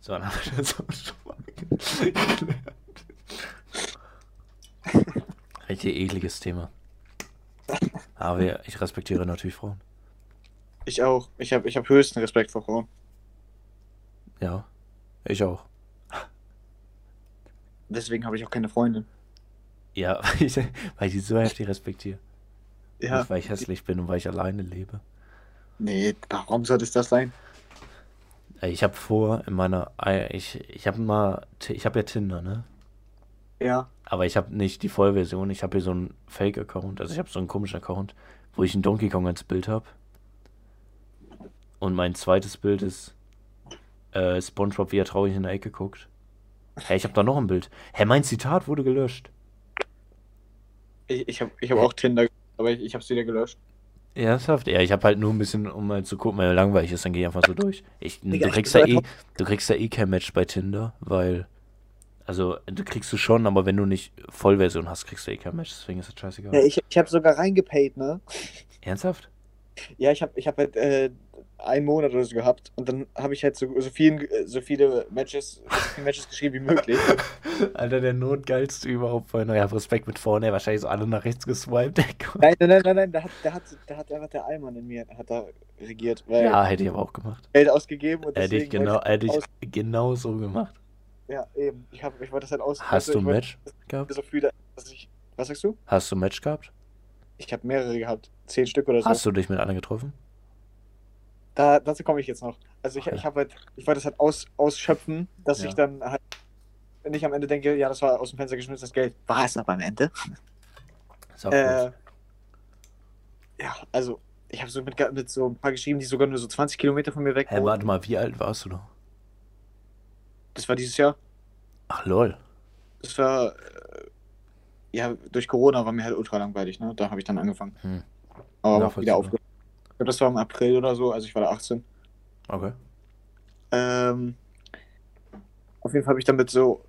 So, dann haben wir das auch schon mal geklärt. Richtig ekliges Thema. Aber ich respektiere natürlich Frauen. Ich auch. Ich habe ich hab höchsten Respekt vor Frauen. Ja, ich auch. Deswegen habe ich auch keine Freundin. Ja, weil ich, weil ich die so heftig respektiere. Ja. Nicht, weil ich hässlich bin und weil ich alleine lebe. Nee, warum sollte es das sein? Ich habe vor, in meiner, ich, ich habe mal, ich habe ja Tinder, ne? Ja. Aber ich habe nicht die Vollversion. Ich habe hier so einen Fake-Account. Also ich habe so einen komischen Account, wo ich einen Donkey Kong als Bild habe. Und mein zweites Bild ist äh, SpongeBob, wie er traurig in der Ecke guckt. Hä, ich habe da noch ein Bild. Hä, mein Zitat wurde gelöscht. Ich, ich habe ich hab auch Tinder, aber ich, ich habe es wieder gelöscht. Ernsthaft? Ja, ich habe halt nur ein bisschen, um mal zu gucken, weil langweilig ist, dann gehe ich einfach so durch. Ich, du kriegst da eh, du kriegst da eh kein Match bei Tinder, weil, also, du kriegst du schon, aber wenn du nicht Vollversion hast, kriegst du eh kein Match, deswegen ist das scheißegal. Ja, ich, ich habe sogar reingepaid, ne? Ernsthaft? Ja, ich habe ich hab halt äh, einen Monat oder so gehabt und dann habe ich halt so, so, vielen, so viele Matches, so viele Matches geschrieben wie möglich. Alter, der notgeilste überhaupt vorhin. Ja, Respekt mit vorne, wahrscheinlich so alle nach rechts geswiped. Nein, nein, nein, nein, nein, da hat, da hat, da hat einfach der Allmann in mir hat da regiert, ja, hätte ich aber auch gemacht. Geld ausgegeben und Hätte ich genau, hätte ich genau so gemacht. Ja, eben. Ich, hab, ich wollte das halt aus. Hast also du ein ich wollte Match gehabt? So viele, dass ich. Was sagst du? Hast du ein Match gehabt? Ich habe mehrere gehabt. Zehn Stück oder so. Hast du dich mit einer getroffen? Da, dazu komme ich jetzt noch. Also ich, Okay. ich habe halt, ich wollte das halt aus, ausschöpfen, dass Ja. ich dann halt nicht am Ende denke, ja, das war aus dem Fenster geschmissenes Geld. War es aber am Ende? Ist auch Äh, gut. ja, also ich habe so mit, mit so ein paar geschrieben, die sogar nur so 20 Kilometer von mir weg Hä, wohnen. warte mal, wie alt warst du da? Das war dieses Jahr. Ach, lol. Das war, äh, ja, durch Corona war mir halt ultra langweilig, ne? Da habe ich dann angefangen. Hm. Aber wieder aufgehört. Ich glaube, das war im April oder so, also ich war da 18. Okay. Ähm, auf jeden Fall habe ich dann mit so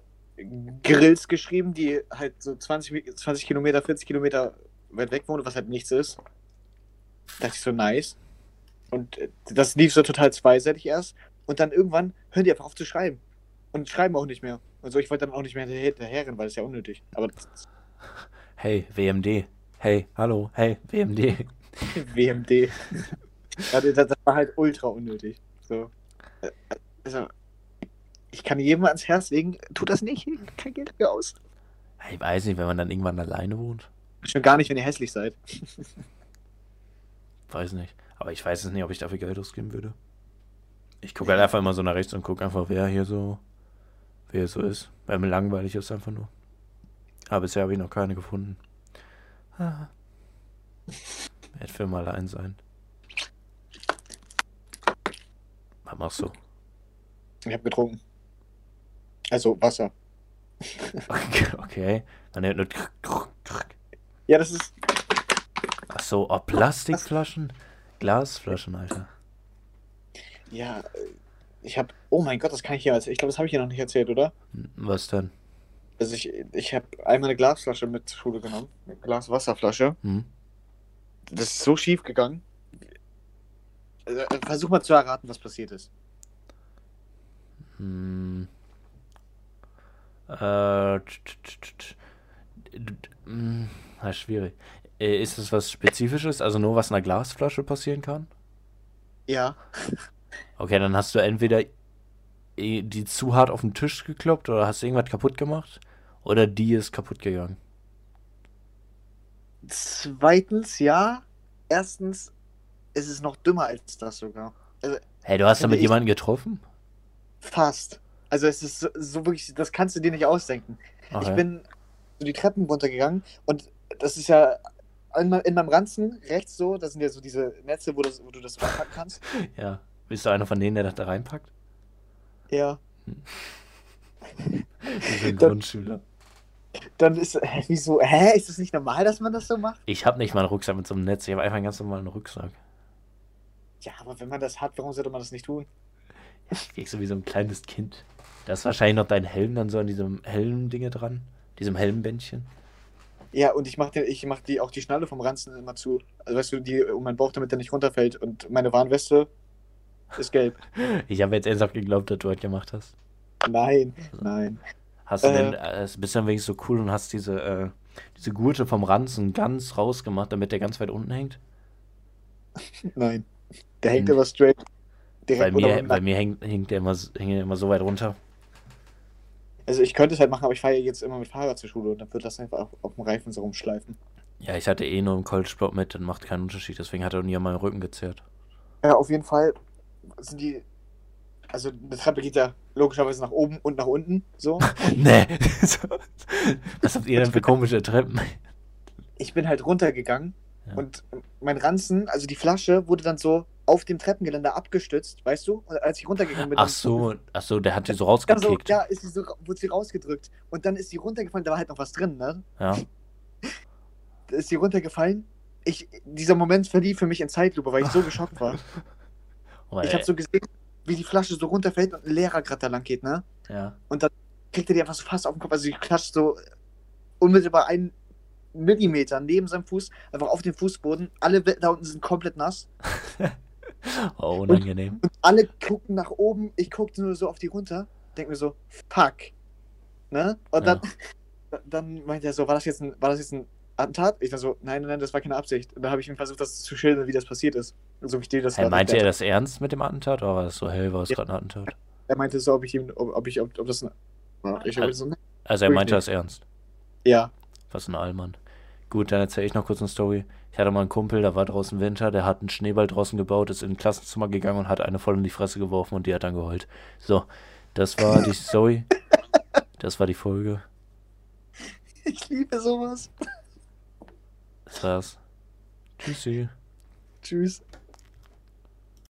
Grills geschrieben, die halt so 20, Mi- 20 Kilometer, 40 Kilometer weit weg wohnen, was halt nichts ist. Da dachte ich so, nice. Und äh, das lief so total zweiseitig erst. Und dann irgendwann hören die einfach auf zu schreiben. Und schreiben auch nicht mehr. Und so, ich wollte dann auch nicht mehr hinterher- hinterherrennen, weil das ist ja unnötig. Aber Hey, WMD. Hey, hallo, hey, WMD. WMD. das, das war halt ultra unnötig. So. Also, ich kann jedem ans Herz legen, tu das nicht, kein Geld dafür aus. Ich weiß nicht, wenn man dann irgendwann alleine wohnt. Schon gar nicht, wenn ihr hässlich seid. Weiß nicht. Aber ich weiß es nicht, ob ich dafür Geld ausgeben würde. Ich gucke halt einfach immer so nach rechts und gucke einfach, wer hier so, wer so ist. Weil mir langweilig ist einfach nur. Aber bisher habe ich noch keine gefunden. Ah. Werd für mal allein sein. Was machst du? Ich habe getrunken. Also Wasser. Okay. okay. Man hört nur. Ja, das ist. Ach so, oh, Plastikflaschen? Glasflaschen, Alter. Ja, äh, ich habe. Oh mein Gott, das kann ich hier erzählen. Ich glaube, das habe ich hier noch nicht erzählt, oder? Was denn? Also ich, ich habe einmal eine Glasflasche mit zur Schule genommen. Eine Glaswasserflasche. Hm? Das ist so schief gegangen. Also, äh, versuch mal zu erraten, was passiert ist. Hm. Äh, schwierig. Ist es was Spezifisches, also nur was in einer Glasflasche passieren kann? Ja. Okay, dann hast du entweder die zu hart auf den Tisch gekloppt oder hast du irgendwas kaputt gemacht oder die ist kaputt gegangen. Zweitens, ja. Erstens ist es noch dümmer als das sogar. Hey, du hast Finde damit ich- jemanden getroffen? Fast. Also es ist so, so wirklich, das kannst du dir nicht ausdenken. Ich Okay. bin so die Treppen runtergegangen und das ist ja in, mein- in meinem Ranzen rechts so, das sind ja so diese Netze, wo, das, wo du das reinpacken kannst. Ja. Bist du einer von denen, der das da reinpackt? Ja. Ein Dann- Grundschüler. Dann ist, hä, wieso, hä, ist das nicht normal, dass man das so macht? Ich habe nicht mal einen Rucksack mit so einem Netz, ich habe einfach einen ganz normalen Rucksack. Ja, aber wenn man das hat, warum sollte man das nicht tun? Ich krieg so wie so ein kleines Kind. Da ist wahrscheinlich noch dein Helm dann so an diesem Helm-Dinge dran. Diesem Helmbändchen. Ja, und ich mach, den, ich mach die, auch die Schnalle vom Ranzen immer zu. Also weißt du, die um meinen Bauch, damit der nicht runterfällt. Und meine Warnweste ist gelb. Ich habe jetzt ernsthaft geglaubt, dass du das gemacht hast. Nein, nein. Hast du Äh. denn, äh, bist du dann wenigstens so cool und hast diese, äh, diese Gurte vom Ranzen ganz rausgemacht, damit der ganz weit unten hängt? Nein. Der hängt Hm. immer straight. Bei Direkt mir, unter- bei mir hängt, hängt, der immer, hängt der immer so weit runter. Also ich könnte es halt machen, aber ich fahre jetzt immer mit Fahrrad zur Schule und dann wird das einfach auf, auf dem Reifen so rumschleifen. Ja, ich hatte eh nur im College-Block mit, das macht keinen Unterschied, deswegen hat er nie an meinem Rücken gezerrt. Ja, auf jeden Fall sind die. Also eine Treppe geht ja logischerweise nach oben und nach unten. So. nee. Was habt ihr denn für komische Treppen? Ich bin halt runtergegangen Ja. und mein Ranzen, also die Flasche, wurde dann so auf dem Treppengeländer abgestützt, weißt du? Und als ich runtergegangen bin, Ach so, ach so, der hat die so rausgekickt. ja, ist sie so, wurde sie rausgedrückt. Und dann ist sie runtergefallen, da war halt noch was drin, ne? Ja. Da ist sie runtergefallen. Ich, dieser Moment verlief für mich in Zeitlupe, weil ich so geschockt war. Oh, Ich habe so gesehen, wie die Flasche so runterfällt und ein Lehrer gerade da lang geht, ne? ja. Kriegt er die einfach so fast auf den Kopf. Also die klatscht so unmittelbar einen Millimeter neben seinem Fuß, einfach auf den Fußboden. Alle da unten sind komplett nass. Oh, unangenehm. Und alle gucken nach oben. Ich guckte nur so auf die runter. Denk mir so, fuck. Ne? Und dann, dann meinte er so, war das jetzt ein, war das jetzt ein Attentat? Ich dann so, nein, nein, nein, das war keine Absicht. Und dann habe ich ihm versucht, das zu schildern, wie das passiert ist. So wie ich dir das Hey, meinte er das ernst mit dem Attentat oder war das so, hey, war es Ja. gerade ein Attentat? Er meinte so, ob ich ihm, ob, ob ich, ob, ob das ein, ich habe so, Also er meinte das ernst. ja. Was ein Allmann. Gut, dann erzähle ich noch kurz eine Story. Ich hatte mal einen Kumpel, da war draußen Winter, der hat einen Schneeball draußen gebaut, ist in ein Klassenzimmer gegangen und hat eine voll in die Fresse geworfen und die hat dann geheult. So, das war die Story. Das war die Folge. Ich liebe sowas. War's. Tschüssi. Tschüss.